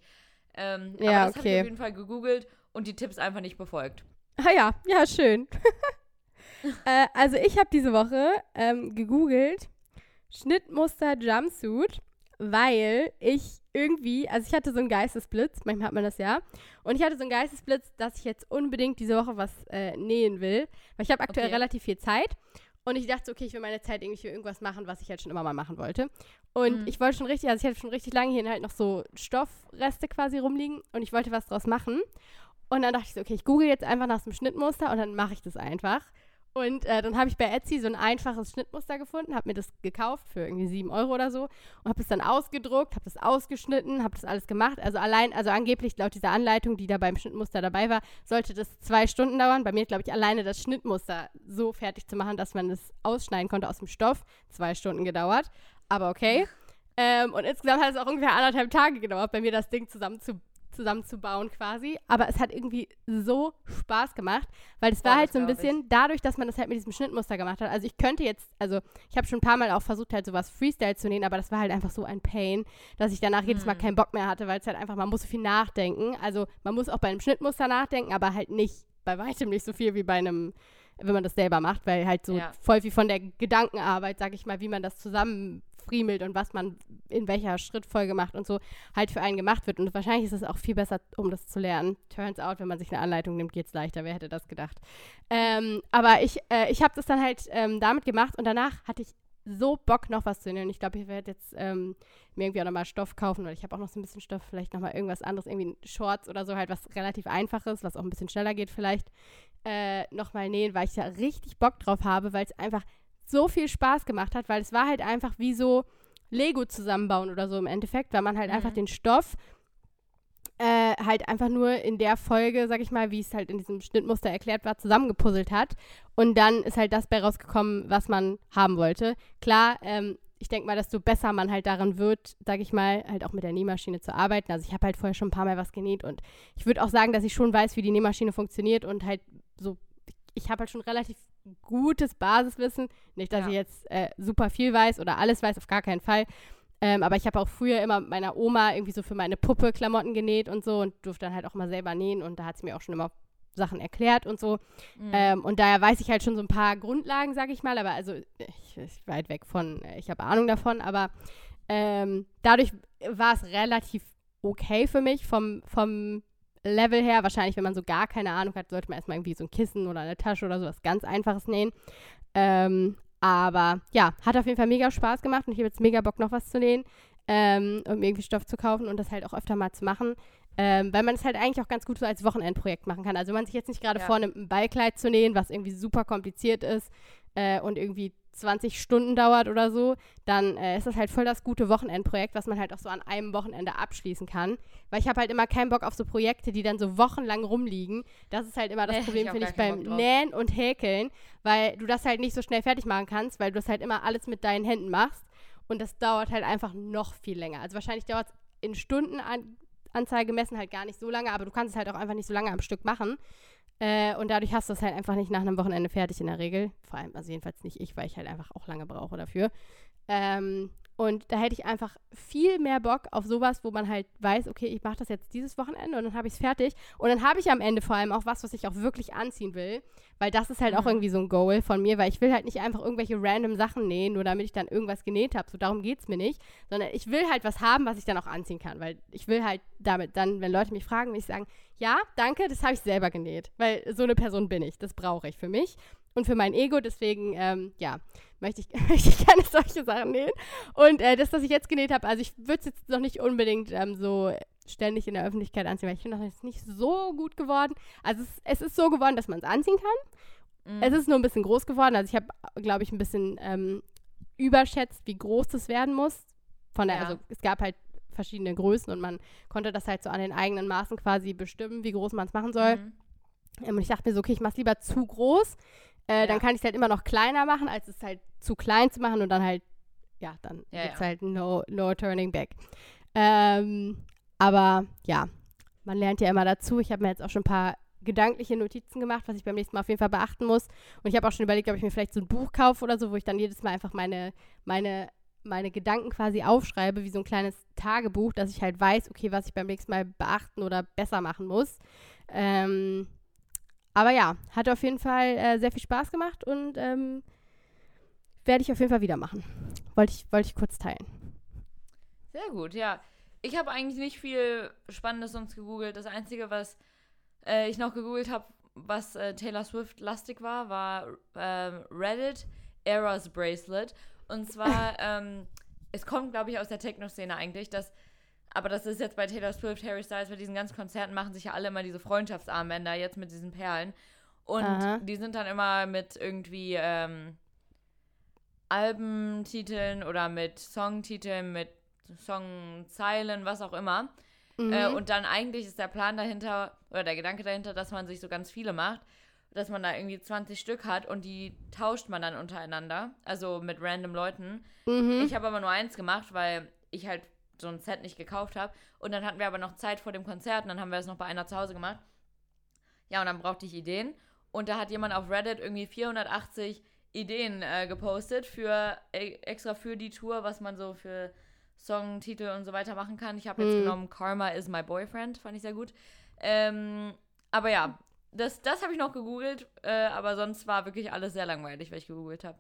Ähm, Ja, aber das habe okay. ich auf jeden Fall gegoogelt und die Tipps einfach nicht befolgt. Ah ja, ja, schön. äh, also ich habe diese Woche ähm, gegoogelt Schnittmuster Jumpsuit, weil ich irgendwie, also ich hatte so einen Geistesblitz, manchmal hat man das ja, und ich hatte so einen Geistesblitz, dass ich jetzt unbedingt diese Woche was äh, nähen will, weil ich habe aktuell Okay. relativ viel Zeit und ich dachte, okay, ich will meine Zeit irgendwie für irgendwas machen, was ich halt schon immer mal machen wollte. Und Mhm. ich wollte schon richtig, also ich hatte schon richtig lange hier halt noch so Stoffreste quasi rumliegen und ich wollte was draus machen. Und dann dachte ich so, okay, ich google jetzt einfach nach so einem Schnittmuster und dann mache ich das einfach. Und äh, dann habe ich bei Etsy so ein einfaches Schnittmuster gefunden, habe mir das gekauft für irgendwie 7 Euro oder so und habe es dann ausgedruckt, habe das ausgeschnitten, habe das alles gemacht. Also allein, also angeblich laut dieser Anleitung, die da beim Schnittmuster dabei war, sollte das zwei Stunden dauern. Bei mir, glaube ich, alleine das Schnittmuster so fertig zu machen, dass man es ausschneiden konnte aus dem Stoff, zwei Stunden gedauert. Aber okay. Ähm, und insgesamt hat es auch ungefähr anderthalb Tage gedauert, bei mir das Ding zusammen zu, zusammenzubauen quasi. Aber es hat irgendwie so Spaß gemacht, weil es war halt das so ein glaub ich. bisschen dadurch, dass man das halt mit diesem Schnittmuster gemacht hat. Also ich könnte jetzt, also ich habe schon ein paar Mal auch versucht, halt sowas Freestyle zu nähen, aber das war halt einfach so ein Pain, dass ich danach jedes Mal Hm. keinen Bock mehr hatte, weil es halt einfach, man muss so viel nachdenken. Also man muss auch bei einem Schnittmuster nachdenken, aber halt nicht, bei weitem nicht so viel wie bei einem wenn man das selber macht, weil halt so Ja. voll viel von der Gedankenarbeit, sag ich mal, wie man das zusammenfriemelt und was man in welcher Schrittfolge macht und so, halt für einen gemacht wird. Und wahrscheinlich ist es auch viel besser, um das zu lernen. Turns out, wenn man sich eine Anleitung nimmt, geht's leichter. Wer hätte das gedacht? Ähm, aber ich, äh, ich habe das dann halt ähm, damit gemacht und danach hatte ich so Bock, noch was zu nähen. Ich glaube, ich werde jetzt ähm, mir irgendwie auch nochmal Stoff kaufen, weil ich habe auch noch so ein bisschen Stoff, vielleicht nochmal irgendwas anderes, irgendwie Shorts oder so, halt was relativ einfaches, was auch ein bisschen schneller geht vielleicht, äh, nochmal nähen, weil ich da richtig Bock drauf habe, weil es einfach so viel Spaß gemacht hat, weil es war halt einfach wie so Lego zusammenbauen oder so im Endeffekt, weil man halt Mhm. einfach den Stoff äh, halt einfach nur in der Folge, sag ich mal, wie es halt in diesem Schnittmuster erklärt war, zusammengepuzzelt hat. Und dann ist halt das bei rausgekommen, was man haben wollte. Klar, ähm, ich denke mal, desto besser man halt daran wird, sag ich mal, halt auch mit der Nähmaschine zu arbeiten. Also ich habe halt vorher schon ein paar Mal was genäht und ich würde auch sagen, dass ich schon weiß, wie die Nähmaschine funktioniert und halt so, ich habe halt schon relativ gutes Basiswissen. Nicht, dass Ja. ich jetzt äh, super viel weiß oder alles weiß, auf gar keinen Fall. Ähm, aber ich habe auch früher immer meiner Oma irgendwie so für meine Puppe Klamotten genäht und so und durfte dann halt auch mal selber nähen und da hat sie mir auch schon immer Sachen erklärt und so. Mhm. Ähm, und daher weiß ich halt schon so ein paar Grundlagen, sage ich mal, aber also ich, ich weit weg von, äh, ich habe Ahnung davon, aber ähm, dadurch war es relativ okay für mich vom, vom Level her. Wahrscheinlich, wenn man so gar keine Ahnung hat, sollte man erstmal irgendwie so ein Kissen oder eine Tasche oder sowas ganz Einfaches nähen. Ähm, aber ja, hat auf jeden Fall mega Spaß gemacht und ich habe jetzt mega Bock, noch was zu nähen, ähm, um irgendwie Stoff zu kaufen und das halt auch öfter mal zu machen. Ähm, weil man es halt eigentlich auch ganz gut so als Wochenendprojekt machen kann. Also wenn man sich jetzt nicht gerade Ja. vornimmt, ein Ballkleid zu nähen, was irgendwie super kompliziert ist äh, und irgendwie 20 Stunden dauert oder so, dann äh, ist das halt voll das gute Wochenendprojekt, was man halt auch so an einem Wochenende abschließen kann. Weil ich habe halt immer keinen Bock auf so Projekte, die dann so wochenlang rumliegen. Das ist halt immer das Nee, Problem, ich auch finde ich, beim. Nähen und Häkeln, weil du das halt nicht so schnell fertig machen kannst, weil du das halt immer alles mit deinen Händen machst. Und das dauert halt einfach noch viel länger. Also wahrscheinlich dauert es in Stundenanzahl gemessen halt gar nicht so lange, aber du kannst es halt auch einfach nicht so lange am Stück machen. Äh, und dadurch hast du es halt einfach nicht nach einem Wochenende fertig in der Regel. Vor allem, also jedenfalls nicht ich, weil ich halt einfach auch lange brauche dafür. Ähm, und da hätte ich einfach viel mehr Bock auf sowas, wo man halt weiß, okay, ich mache das jetzt dieses Wochenende und dann habe ich es fertig. Und dann habe ich am Ende vor allem auch was, was ich auch wirklich anziehen will. Weil das ist halt auch Mhm. irgendwie so ein Goal von mir, weil ich will halt nicht einfach irgendwelche random Sachen nähen, nur damit ich dann irgendwas genäht habe. So darum geht es mir nicht. Sondern ich will halt was haben, was ich dann auch anziehen kann. Weil ich will halt damit dann, wenn Leute mich fragen, will ich sagen, ja, danke, das habe ich selber genäht. Weil so eine Person bin ich. Das brauche ich für mich und für mein Ego. Deswegen, ähm, ja, möchte ich, möchte ich gerne solche Sachen nähen. Und äh, das, was ich jetzt genäht habe, also ich würde es jetzt noch nicht unbedingt ähm, so ständig in der Öffentlichkeit anziehen, weil ich finde, das ist nicht so gut geworden. Also es, es ist so geworden, dass man es anziehen kann. Mhm. Es ist nur ein bisschen groß geworden. Also ich habe, glaube ich, ein bisschen ähm, überschätzt, wie groß das werden muss. Von der, Ja. also es gab halt verschiedene Größen und man konnte das halt so an den eigenen Maßen quasi bestimmen, wie groß man es machen soll. Mhm. Ähm, Und ich dachte mir so, okay, ich mache es lieber zu groß. Äh, Dann Ja. kann ich es halt immer noch kleiner machen, als es halt zu klein zu machen und dann halt, ja, dann Ja, gibt es ja. halt no, no turning back. Ähm, aber ja, man lernt ja immer dazu. Ich habe mir jetzt auch schon ein paar gedankliche Notizen gemacht, was ich beim nächsten Mal auf jeden Fall beachten muss. Und ich habe auch schon überlegt, ob ich mir vielleicht so ein Buch kaufe oder so, wo ich dann jedes Mal einfach meine, meine, meine Gedanken quasi aufschreibe, wie so ein kleines Tagebuch, dass ich halt weiß, okay, was ich beim nächsten Mal beachten oder besser machen muss. Ähm, aber ja, hat auf jeden Fall äh, sehr viel Spaß gemacht und ähm, werde ich auf jeden Fall wieder machen. Wollte ich, wollte ich kurz teilen. Sehr gut, ja. Ich habe eigentlich nicht viel Spannendes sonst gegoogelt. Das Einzige, was äh, ich noch gegoogelt habe, was äh, Taylor Swift lastig war, war ähm, Reddit Eras Bracelet. Und zwar, ähm, es kommt, glaube ich, aus der Techno-Szene eigentlich, dass, aber das ist jetzt bei Taylor Swift, Harry Styles, bei diesen ganzen Konzerten machen sich ja alle immer diese Freundschaftsarmbänder jetzt mit diesen Perlen. Und Aha. die sind dann immer mit irgendwie ähm, Albentiteln oder mit Songtiteln, mit Songzeilen, was auch immer. Mhm. Äh, und dann eigentlich ist der Plan dahinter, oder der Gedanke dahinter, dass man sich so ganz viele macht, dass man da irgendwie 20 Stück hat und die tauscht man dann untereinander, also mit random Leuten. mhm. Ich habe aber nur eins gemacht, weil ich halt so ein Set nicht gekauft habe. Und dann hatten wir aber noch Zeit vor dem Konzert und dann haben wir es noch bei einer zu Hause gemacht. Ja, und dann brauchte ich Ideen. Und da hat jemand auf Reddit irgendwie 480 Ideen äh, gepostet für e- extra für die Tour, was man so für Songtitel und so weiter machen kann. Ich habe jetzt Hm. genommen Karma is my boyfriend, fand ich sehr gut. Ähm, aber ja, das, das habe ich noch gegoogelt, äh, aber sonst war wirklich alles sehr langweilig, was ich gegoogelt habe.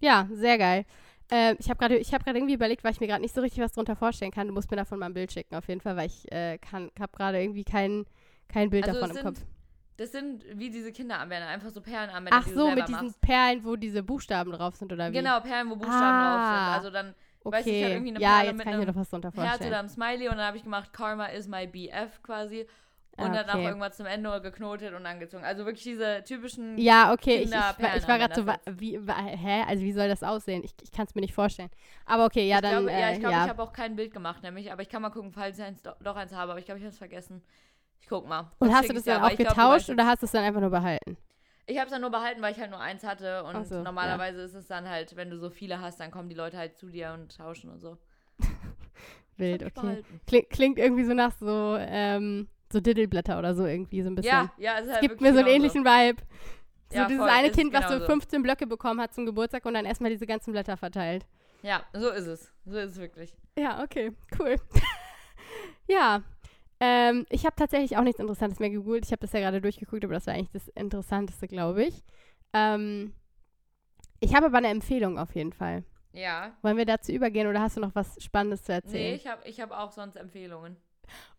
Ja, sehr geil. Äh, ich habe gerade hab irgendwie überlegt, weil ich mir gerade nicht so richtig was drunter vorstellen kann. Du musst mir davon mal ein Bild schicken, auf jeden Fall, weil ich äh, habe gerade irgendwie kein, kein Bild Also davon im Kopf. Das sind wie diese Kinderarmbänder, einfach so Perlenarmbänder, Ach die so, mit diesen machst. Perlen, wo diese Buchstaben drauf sind, oder wie? Genau, Perlen, wo Buchstaben Ah, drauf sind. Also dann weißt du, ich Okay. hatte irgendwie eine ja, Perle jetzt mit kann ich mir doch was drunter Herz vorstellen. oder einem Smiley und dann habe ich gemacht, Karma is my BF quasi. Und Ah, dann auch okay. irgendwas zum Ende geknotet und angezogen. Also wirklich diese typischen. Ja, okay, ich, ich, ich war gerade so, wie, hä? Also wie soll das aussehen? Ich, ich kann es mir nicht vorstellen. Aber okay, ja, ich dann, glaube, ja, äh, ich glaube, ja. ich habe auch kein Bild gemacht, nämlich. Aber ich kann mal gucken, falls ich eins, doch, eins habe. Aber ich glaube, ich habe es vergessen. Ich guck mal. Und hast du das dann auch glaub, getauscht weißt oder hast du es dann einfach nur behalten? Ich habe es dann nur behalten, weil ich halt nur eins hatte. Und so, ja. normalerweise ist es dann halt, wenn du so viele hast, dann kommen die Leute halt zu dir und tauschen und so. Wild, okay. Klingt, klingt irgendwie so nach so ähm, so Diddleblätter oder so irgendwie so ein bisschen. Ja, ja, es halt gibt mir so einen genauso. ähnlichen Vibe. So Ja, dieses voll, eine Kind, was so genauso. 15 Blöcke bekommen hat zum Geburtstag und dann erstmal diese ganzen Blätter verteilt. Ja, so ist es. So ist es wirklich. Ja, okay, cool. ja, ähm, ich habe tatsächlich auch nichts Interessantes mehr gegoogelt. Ich habe das ja gerade durchgeguckt, aber das war eigentlich das Interessanteste, glaube ich. Ähm, ich habe aber eine Empfehlung auf jeden Fall. Ja. Wollen wir dazu übergehen oder hast du noch was Spannendes zu Nee, erzählen? ich habe ich hab auch sonst Empfehlungen.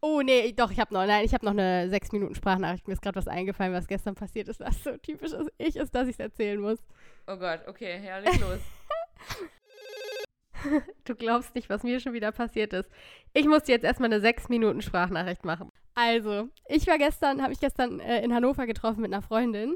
Oh, nee, doch, ich habe noch, nein, ich habe noch eine 6 Minuten Sprachnachricht. Mir ist gerade was eingefallen, was gestern passiert ist, was so typisch ist, ich ist, dass ich es erzählen muss. Oh Gott, okay, ja, leg los. Du glaubst nicht, was mir schon wieder passiert ist. Ich musste jetzt erstmal eine 6 Minuten Sprachnachricht machen. Also, ich war gestern, habe mich gestern äh, in Hannover getroffen mit einer Freundin,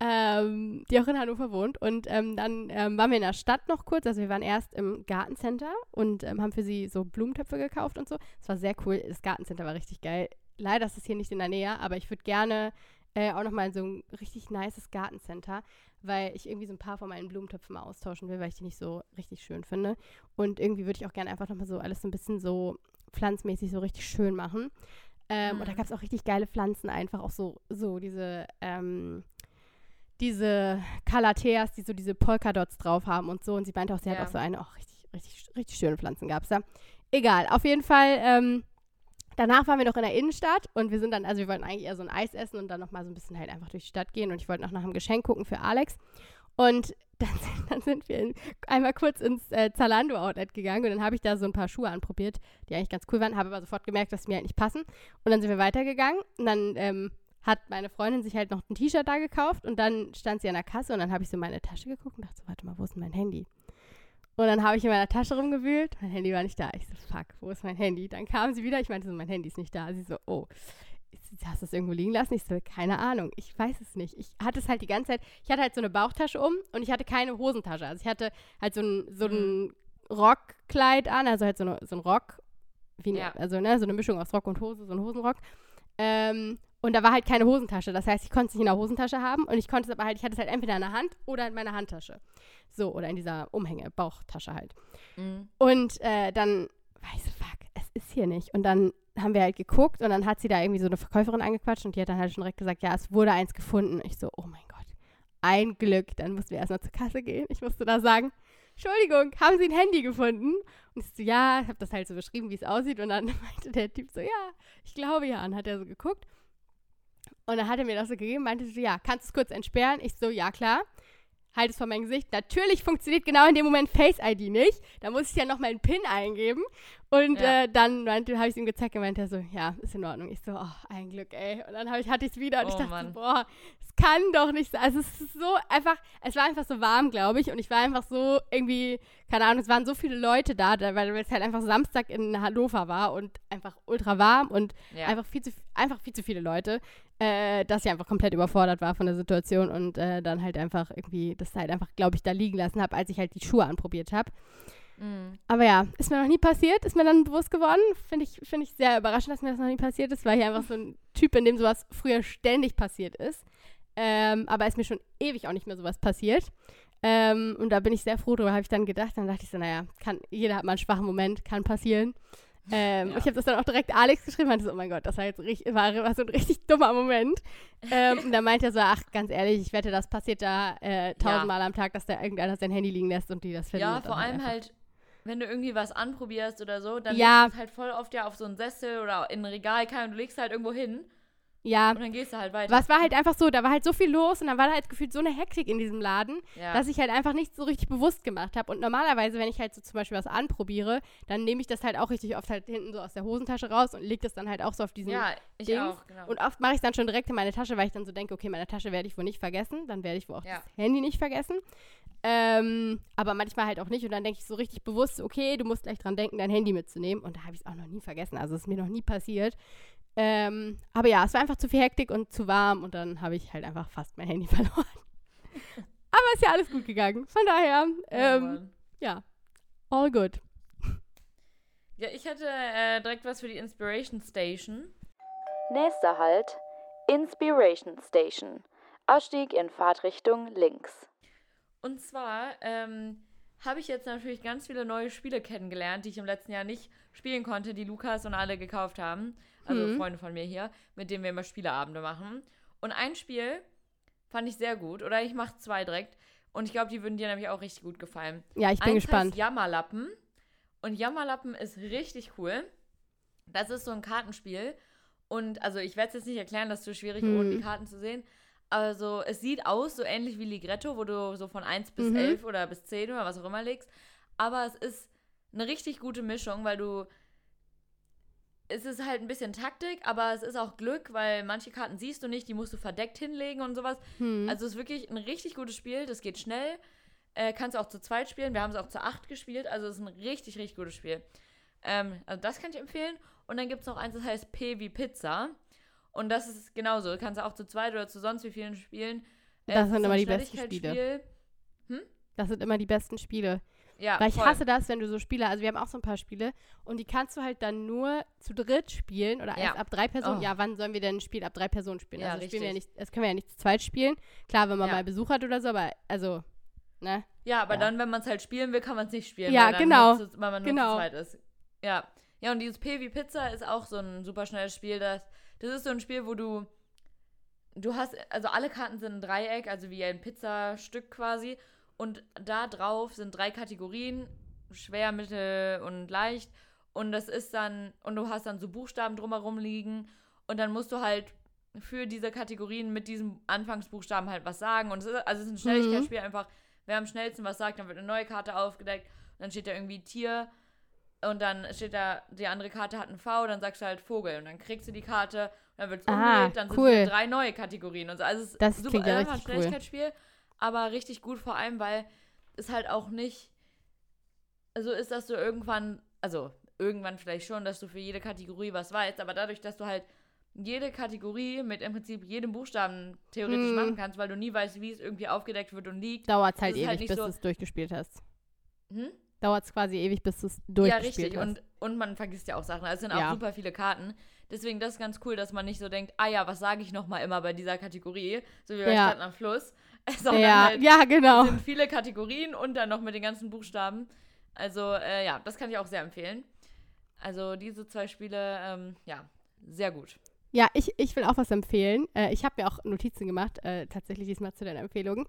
ähm, die auch in Hannover wohnt. Und ähm, dann ähm, waren wir in der Stadt noch kurz. Also wir waren erst im Gartencenter und ähm, haben für sie so Blumentöpfe gekauft und so. Das war sehr cool. Das Gartencenter war richtig geil. Leider ist es hier nicht in der Nähe, aber ich würde gerne äh, auch nochmal in so ein richtig nices Gartencenter, weil ich irgendwie so ein paar von meinen Blumentöpfen mal austauschen will, weil ich die nicht so richtig schön finde. Und irgendwie würde ich auch gerne einfach nochmal so alles so ein bisschen so pflanzmäßig so richtig schön machen. Ähm, Und da Mhm. gab es auch richtig geile Pflanzen, einfach auch so, so diese, ähm, diese Calatheas, die so diese Polkadots drauf haben und so. Und sie meinte auch, sie Ja. hat auch so eine, auch richtig, richtig, richtig schöne Pflanzen gab es da. Egal, auf jeden Fall, ähm, danach waren wir noch in der Innenstadt und wir sind dann, also wir wollten eigentlich eher so ein Eis essen und dann nochmal so ein bisschen halt einfach durch die Stadt gehen und ich wollte noch nach einem Geschenk gucken für Alex. Und dann sind, dann sind wir in, einmal kurz ins äh, Zalando-Outlet gegangen und dann habe ich da so ein paar Schuhe anprobiert, die eigentlich ganz cool waren, habe aber sofort gemerkt, dass sie mir halt nicht passen. Und dann sind wir weitergegangen und dann ähm, hat meine Freundin sich halt noch ein T-Shirt da gekauft und dann stand sie an der Kasse und dann habe ich so in meine Tasche geguckt und dachte so, warte mal, wo ist denn mein Handy? Und dann habe ich in meiner Tasche rumgewühlt, mein Handy war nicht da. Ich so, fuck, wo ist mein Handy? Dann kam sie wieder, ich meinte so, mein Handy ist nicht da. Sie so, oh, hast du es irgendwo liegen lassen? Ich so, keine Ahnung, ich weiß es nicht. Ich hatte es halt die ganze Zeit, ich hatte halt so eine Bauchtasche um und ich hatte keine Hosentasche. Also ich hatte halt so ein, so ein Rockkleid an, also halt so, eine, so ein Rock, wie, ne- Ja. also ne, so eine Mischung aus Rock und Hose, so ein Hosenrock. Ähm, und da war halt keine Hosentasche. Das heißt, ich konnte es nicht in der Hosentasche haben und ich konnte es aber halt, ich hatte es halt entweder in der Hand oder in meiner Handtasche. So, oder in dieser Umhänge, Bauchtasche halt. Mhm. Und äh, dann war ich so, fuck, es ist hier nicht. Und dann haben wir halt geguckt und dann hat sie da irgendwie so eine Verkäuferin angequatscht und die hat dann halt schon direkt gesagt, ja, es wurde eins gefunden. Ich so, oh mein Gott, ein Glück. Dann mussten wir erstmal zur Kasse gehen. Ich musste da sagen, Entschuldigung, haben Sie ein Handy gefunden? Und ich so, ja, ich habe das halt so beschrieben, wie es aussieht. Und dann meinte der Typ so, ja, ich glaube ja. Und hat er so geguckt. Und dann hat er mir das so gegeben, meinte so, ja, kannst du es kurz entsperren? Ich so, ja, klar. Halt es vor mein Gesicht. Natürlich funktioniert genau in dem Moment Face ID nicht. Da muss ich ja noch meinen PIN eingeben. Und Ja. äh, dann habe ich es ihm gezeigt und meinte er so, ja, ist in Ordnung. Ich so, oh, ein Glück, ey. Und dann ich, hatte ich es wieder und ich Oh, dachte, Mann. boah, es kann doch nicht sein. Also es ist so einfach, es war einfach so warm, glaube ich. Und ich war einfach so irgendwie, keine Ahnung, es waren so viele Leute da, da weil es halt einfach Samstag in Hannover war und einfach ultra warm und Ja. einfach viel zu einfach viel zu viele Leute, äh, dass ich einfach komplett überfordert war von der Situation und äh, dann halt einfach irgendwie das halt einfach, glaube ich, da liegen lassen habe, als ich halt die Schuhe anprobiert habe. Mhm. Aber ja, ist mir noch nie passiert, ist mir dann bewusst geworden. Finde ich, finde ich sehr überraschend, dass mir das noch nie passiert ist, weil ich einfach so ein Typ bin, dem sowas früher ständig passiert ist. Ähm, aber ist mir schon ewig auch nicht mehr sowas passiert. Ähm, und da bin ich sehr froh drüber, habe ich dann gedacht. Dann dachte ich so, naja, kann, jeder hat mal einen schwachen Moment, kann passieren. Ähm, Ja. Ich habe das dann auch direkt Alex geschrieben, meinte so, oh mein Gott, das war jetzt richtig, war, war so ein richtig dummer Moment. Ähm, und da meinte er so, ach, ganz ehrlich, ich wette, das passiert da äh, tausendmal am Tag, dass da irgendeiner sein Handy liegen lässt und die das finden. Ja, dann vor allem einfach- halt, wenn du irgendwie was anprobierst oder so, dann Ja. legst du es halt voll oft ja auf so einen Sessel oder in ein Regal, kann, du legst halt irgendwo hin Ja, und dann gehst du halt weiter. Was war halt einfach so, da war halt so viel los und dann war da halt gefühlt so eine Hektik in diesem Laden, Ja. dass ich halt einfach nicht so richtig bewusst gemacht habe. Und normalerweise, wenn ich halt so zum Beispiel was anprobiere, dann nehme ich das halt auch richtig oft halt hinten so aus der Hosentasche raus und lege das dann halt auch so auf diesen ja, ich Dings. auch, genau. Und oft mache ich es dann schon direkt in meine Tasche, weil ich dann so denke, okay, meine Tasche werde ich wohl nicht vergessen. Dann werde ich wohl auch Ja. das Handy nicht vergessen. Ähm, aber manchmal halt auch nicht. Und dann denke ich so richtig bewusst, okay, du musst gleich dran denken, dein Handy mitzunehmen. Und da habe ich es auch noch nie vergessen. Also es ist mir noch nie passiert. Ähm, aber ja, es war einfach zu viel Hektik und zu warm. Und dann habe ich halt einfach fast mein Handy verloren. aber ist ja alles gut gegangen. Von daher, Oh ähm, Mann. ja, all good. ja, ich hätte äh, direkt was für die Inspiration Station. Nächster Halt, Inspiration Station. Ausstieg in Fahrtrichtung links. Und zwar ähm, habe ich jetzt natürlich ganz viele neue Spiele kennengelernt, die ich im letzten Jahr nicht spielen konnte, die Lukas und alle gekauft haben. Also Mhm. Freunde von mir hier, mit denen wir immer Spieleabende machen. Und ein Spiel fand ich sehr gut. Oder ich mache zwei direkt. Und ich glaube, die würden dir nämlich auch richtig gut gefallen. Ja, ich bin Eins gespannt. Heißt Jammerlappen. Und Jammerlappen ist richtig cool. Das ist so ein Kartenspiel. Und also ich werde es jetzt nicht erklären, das ist so schwierig, Hm. ohne die Karten zu sehen. Also es sieht aus so ähnlich wie Ligretto, wo du so von 1 bis Mhm. 11 oder bis 10 oder was auch immer legst. Aber es ist eine richtig gute Mischung, weil du. Es ist halt ein bisschen Taktik, aber es ist auch Glück, weil manche Karten siehst du nicht, die musst du verdeckt hinlegen und sowas. Hm. Also es ist wirklich ein richtig gutes Spiel, das geht schnell. Äh, kannst du auch zu zweit spielen. Wir haben es auch zu acht gespielt, also es ist ein richtig, richtig gutes Spiel. Ähm, also das kann ich empfehlen. Und dann gibt es noch eins, das heißt P wie Pizza. Und das ist genauso. Du kannst auch zu zweit oder zu sonst wie vielen spielen. Äh, Das sind so immer die besten Spiele. Schnelligkeitsspiel. das sind immer die besten Spiele. Ja, Weil ich voll. hasse das, wenn du so Spiele, also wir haben auch so ein paar Spiele und die kannst du halt dann nur zu dritt spielen oder Ja. ab drei Personen. Oh. Ja, wann sollen wir denn ein Spiel ab drei Personen spielen? Ja, also das, spielen wir ja nicht, das können wir ja nicht zu zweit spielen. Klar, wenn man Ja. mal Besuch hat oder so, aber also, ne? Ja, aber dann, wenn man es halt spielen will, kann man es nicht spielen. Ja, weil genau. Zu, weil man nur Genau. zu zweit ist. Ja. Ja, und dieses P wie Pizza ist auch so ein super schnelles Spiel. Das, das ist so ein Spiel, wo du. Du hast, also alle Karten sind ein Dreieck, also wie ein Pizzastück quasi. Und da drauf sind drei Kategorien: schwer, mittel und leicht. Und das ist dann, und du hast dann so Buchstaben drumherum liegen. Und dann musst du halt für diese Kategorien mit diesem Anfangsbuchstaben halt was sagen. Und es ist, also es ist ein Schnelligkeitsspiel einfach. Wer am schnellsten was sagt, dann wird eine neue Karte aufgedeckt. Und dann steht da irgendwie Tier. Und dann steht da, die andere Karte hat ein V, dann sagst du halt Vogel. Und dann kriegst du die Karte, und dann wird es Ah, umgelegt, dann cool. sind es drei neue Kategorien. Und so. Also es ist Das super, ja einfach ein richtig cool. Schnelligkeitsspiel, aber richtig gut, vor allem, weil es halt auch nicht. Also ist, dass du irgendwann, also irgendwann vielleicht schon, dass du für jede Kategorie was weißt, aber dadurch, dass du halt jede Kategorie mit im Prinzip jedem Buchstaben theoretisch Hm. machen kannst, weil du nie weißt, wie es irgendwie aufgedeckt wird und liegt. Dauert halt ewig, halt nicht bis so- du es durchgespielt hast. Hm? Dauert es quasi ewig, bis du es Ja, durchgespielt richtig. hast. Und, und man vergisst ja auch Sachen. Also es sind auch Ja. super viele Karten. Deswegen das ist ganz cool, dass man nicht so denkt, ah ja, was sage ich nochmal immer bei dieser Kategorie? So wie bei Ja. Stadt am Fluss. Sondern ja, halt, ja, genau. es sind viele Kategorien und dann noch mit den ganzen Buchstaben. Also äh, ja, das kann ich auch sehr empfehlen. Also diese zwei Spiele, ähm, ja, sehr gut. Ja, ich, ich will auch was empfehlen. Äh, ich habe mir auch Notizen gemacht, äh, tatsächlich diesmal zu deinen Empfehlungen.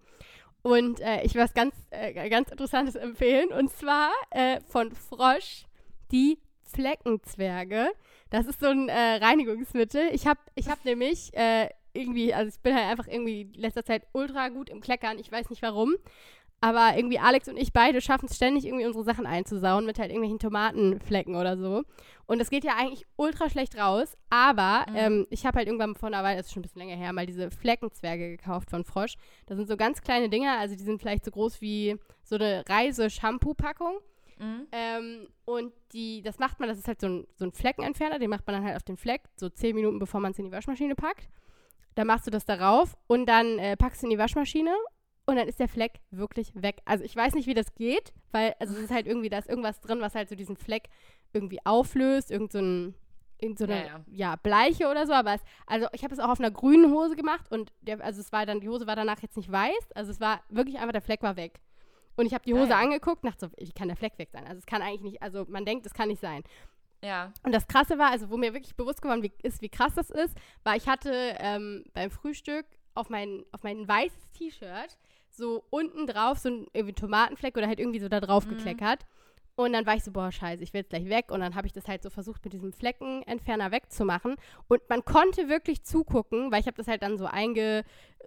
Und äh, ich was ganz, äh, ganz Interessantes empfehlen. Und zwar äh, von Frosch die Fleckenzwerge. Das ist so ein äh, Reinigungsmittel. Ich habe ich hab nämlich äh, irgendwie, also ich bin halt einfach irgendwie in letzter Zeit ultra gut im Kleckern. Ich weiß nicht warum. Aber irgendwie Alex und ich beide schaffen es ständig, irgendwie unsere Sachen einzusauen mit halt irgendwelchen Tomatenflecken oder so. Und das geht ja eigentlich ultra schlecht raus. Aber Mhm. ähm, ich habe halt irgendwann vor einer Weile, das ist schon ein bisschen länger her, mal diese Fleckenzwerge gekauft von Frosch. Das sind so ganz kleine Dinger, also die sind vielleicht so groß wie so eine Reise-Shampoo-Packung. Mhm. Ähm, und die, das macht man, das ist halt so ein, so ein Fleckenentferner, den macht man dann halt auf den Fleck, so 10 Minuten bevor man es in die Waschmaschine packt. Dann machst du das darauf und dann äh, packst du in die Waschmaschine und dann ist der Fleck wirklich weg. Also ich weiß nicht, wie das geht, weil also es ist halt irgendwie, da ist irgendwas drin, was halt so diesen Fleck irgendwie auflöst, irgend so ein irgend so eine, Ja, ja, ja. Bleiche oder so, aber es, also ich habe es auch auf einer grünen Hose gemacht und der, also es war dann, die Hose war danach jetzt nicht weiß, also es war wirklich einfach, der Fleck war weg. Und ich habe die Hose Geil. angeguckt, dachte so, wie kann der Fleck weg sein? Also es kann eigentlich nicht, also man denkt, es kann nicht sein. Ja. Und das Krasse war, also wo mir wirklich bewusst geworden wie, ist, wie krass das ist, war, ich hatte ähm, beim Frühstück auf mein, auf mein weißes T-Shirt so unten drauf so ein irgendwie Tomatenfleck oder halt irgendwie so da drauf Mhm. gekleckert. Und dann war ich so, boah, scheiße, ich will jetzt gleich weg. Und dann habe ich das halt so versucht, mit diesem Fleckenentferner wegzumachen. Und man konnte wirklich zugucken, weil ich habe das halt dann so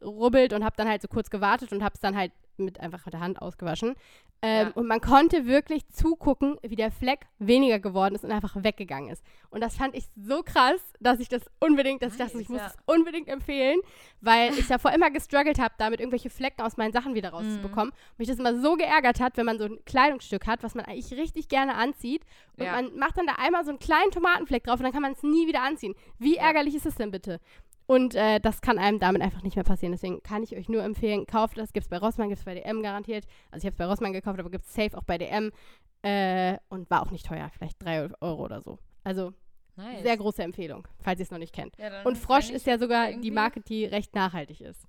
eingerubbelt und habe dann halt so kurz gewartet und habe es dann halt mit einfach mit der Hand ausgewaschen. Ähm, Ja. Und man konnte wirklich zugucken, wie der Fleck weniger geworden ist und einfach weggegangen ist. Und das fand ich so krass, dass ich das unbedingt, dass ich dachte, Nice, ich muss ja. es unbedingt empfehlen, weil ich davor immer gestruggelt habe, damit irgendwelche Flecken aus meinen Sachen wieder Mhm. rauszubekommen. Und mich das immer so geärgert hat, wenn man so ein Kleidungsstück hat, was man eigentlich richtig gerne anzieht. Und Ja. man macht dann da einmal so einen kleinen Tomatenfleck drauf und dann kann man es nie wieder anziehen. Wie ärgerlich ist es denn bitte? Und äh, das kann einem damit einfach nicht mehr passieren. Deswegen kann ich euch nur empfehlen, kauft das. Gibt es bei Rossmann, gibt es bei DM garantiert. Also ich habe es bei Rossmann gekauft, aber gibt es safe auch bei DM. Äh, und war auch nicht teuer, vielleicht 3 Euro oder so. Also Nice. sehr große Empfehlung, falls ihr es noch nicht kennt. Ja, Und Frosch ist ja sogar die irgendwie- Marke, die recht nachhaltig ist.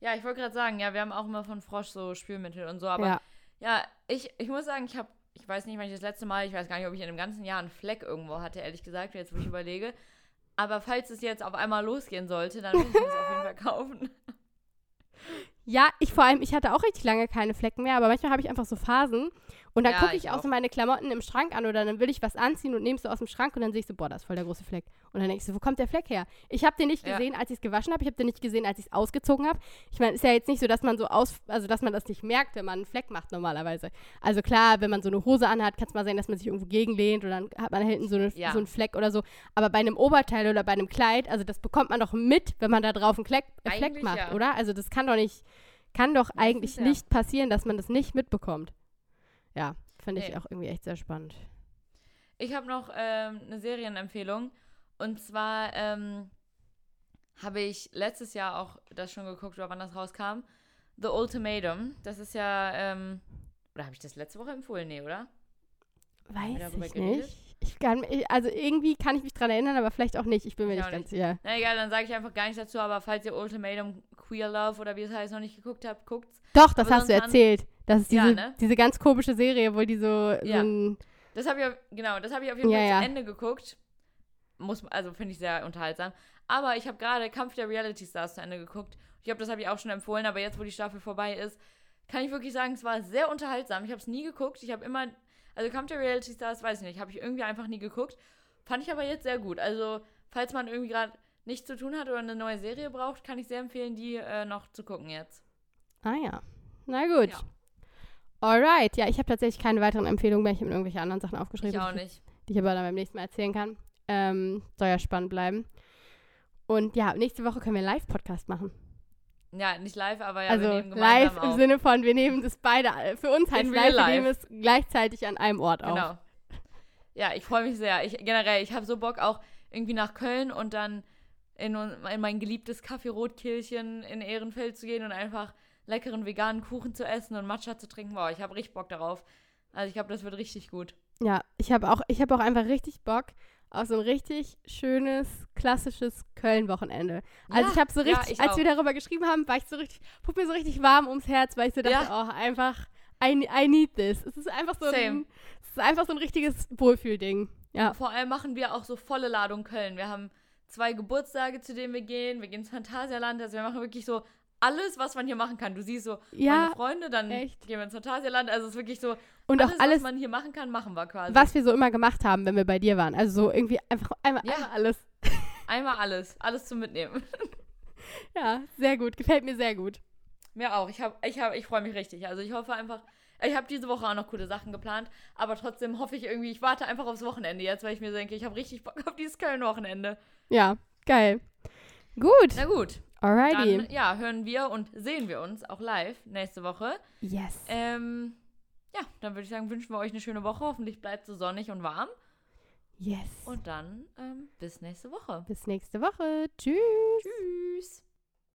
Ja, ich wollte gerade sagen, ja, wir haben auch immer von Frosch so Spülmittel und so, aber ja. Ja, ich, ich muss sagen, ich habe, ich weiß nicht, wann ich das letzte Mal, ich weiß gar nicht, ob ich in einem ganzen Jahr einen Fleck irgendwo hatte, ehrlich gesagt, jetzt wo ich überlege. Aber falls es jetzt auf einmal losgehen sollte, dann würde ich das auf jeden Fall kaufen. Ja, ich vor allem, ich hatte auch richtig lange keine Flecken mehr, aber manchmal habe ich einfach so Phasen und dann Ja, gucke ich, ich auch so meine Klamotten im Schrank an oder dann will ich was anziehen und nehme es so aus dem Schrank und dann sehe ich so, boah, da ist voll der große Fleck. Und dann denke ich so, wo kommt der Fleck her? Ich habe den nicht Ja. gesehen, als ich es gewaschen habe, ich habe den nicht gesehen, als ich es ausgezogen habe. Ich meine, ist ja jetzt nicht so, dass man so aus, also dass man das nicht merkt, wenn man einen Fleck macht normalerweise. Also klar, wenn man so eine Hose anhat, kann es mal sein, dass man sich irgendwo gegenlehnt und dann hat man hinten so, eine, Ja. so einen Fleck oder so. Aber bei einem Oberteil oder bei einem Kleid, also das bekommt man doch mit, wenn man da drauf einen Fleck, äh, Fleck macht, oder? Also das kann doch nicht, kann doch eigentlich nicht passieren, dass man das nicht mitbekommt. Ja, finde ich Nee. auch irgendwie echt sehr spannend. Ich habe noch ähm, eine Serienempfehlung. Und zwar ähm, habe ich letztes Jahr auch das schon geguckt, oder wann das rauskam. The Ultimatum. Das ist ja, ähm, oder habe ich das letzte Woche empfohlen? Nee, oder? Weiß ich geredet? nicht. Ich kann, also irgendwie kann ich mich dran erinnern, aber vielleicht auch nicht. Ich bin mir Ich nicht ganz sicher. Na egal, dann sage ich einfach gar nichts dazu, aber falls ihr Ultimatum Queer Love oder wie es heißt noch nicht geguckt habt, guckt's. Doch, das Aber hast du sonst an- erzählt. Das ist Ja, diese, ne? diese ganz komische Serie, wo die so, so Ja. ein, Das habe ich, auf- genau, das habe ich auf jeden Ja, Fall ja. zu Ende geguckt. Muss, also finde ich sehr unterhaltsam. Aber ich habe gerade Kampf der Reality Stars zu Ende geguckt. Ich glaube, das habe ich auch schon empfohlen, aber jetzt, wo die Staffel vorbei ist, kann ich wirklich sagen, es war sehr unterhaltsam. Ich habe es nie geguckt. Ich habe immer, also Kampf der Reality Stars, weiß ich nicht, habe ich irgendwie einfach nie geguckt. Fand ich aber jetzt sehr gut. Also, falls man irgendwie gerade nichts zu tun hat oder eine neue Serie braucht, kann ich sehr empfehlen, die äh, noch zu gucken jetzt. ah ja. Na gut. Ja. Alright. Ja, ich habe tatsächlich keine weiteren Empfehlungen mehr. Ich habe mir irgendwelche anderen Sachen aufgeschrieben, Ich auch nicht. die ich aber dann beim nächsten Mal erzählen kann. Ähm, soll ja spannend bleiben. Und ja, nächste Woche können wir einen Live-Podcast machen. Ja, nicht live, aber ja, also wir nehmen live im auf. Sinne von, wir nehmen das beide, für uns heißt In live, wir nehmen es gleichzeitig an einem Ort auf. Genau. Ja, ich freue mich sehr. Ich, generell, ich habe so Bock auch irgendwie nach Köln und dann in, in mein geliebtes Café Rotkirchen in Ehrenfeld zu gehen und einfach leckeren veganen Kuchen zu essen und Matcha zu trinken. Wow, ich habe richtig Bock darauf. Also ich glaube, das wird richtig gut. Ja, ich habe auch, ich habe auch einfach richtig Bock auf so ein richtig schönes, klassisches Köln-Wochenende. Also Ja, ich habe so ja, richtig, ich als auch. wir darüber geschrieben haben, war ich so richtig, wurde mir so richtig warm ums Herz, weil ich so dachte, oh, einfach, I, I need this. Es ist einfach so ein, es ist einfach so ein richtiges Wohlfühlding. Ja, Vor allem machen wir auch so volle Ladung Köln. Wir haben zwei Geburtstage, zu denen wir gehen. Wir gehen ins Phantasialand. Also wir machen wirklich so alles, was man hier machen kann. Du siehst so ja meine Freunde, dann echt. gehen wir ins Phantasialand. Also es ist wirklich so, und auch alles, alles, was man hier machen kann, machen wir quasi. was wir so immer gemacht haben, wenn wir bei dir waren. Also so irgendwie einfach einmal, Ja. einmal alles. Einmal alles. Alles zum Mitnehmen. Ja, sehr gut, gefällt mir sehr gut. Mir auch. Ich, hab, ich, hab, ich freue mich richtig. Also ich hoffe einfach, ich habe diese Woche auch noch coole Sachen geplant, aber trotzdem hoffe ich irgendwie, ich warte einfach aufs Wochenende jetzt, weil ich mir denke, ich habe richtig Bock auf dieses Köln-Wochenende. Ja, geil. Gut, Na gut, alrighty. dann ja, hören wir und sehen wir uns auch live nächste Woche. yes. Ähm, ja, dann würde ich sagen, wünschen wir euch eine schöne Woche. Hoffentlich bleibt es so sonnig und warm. yes. Und dann ähm, bis nächste Woche. bis nächste Woche. Tschüss. Tschüss.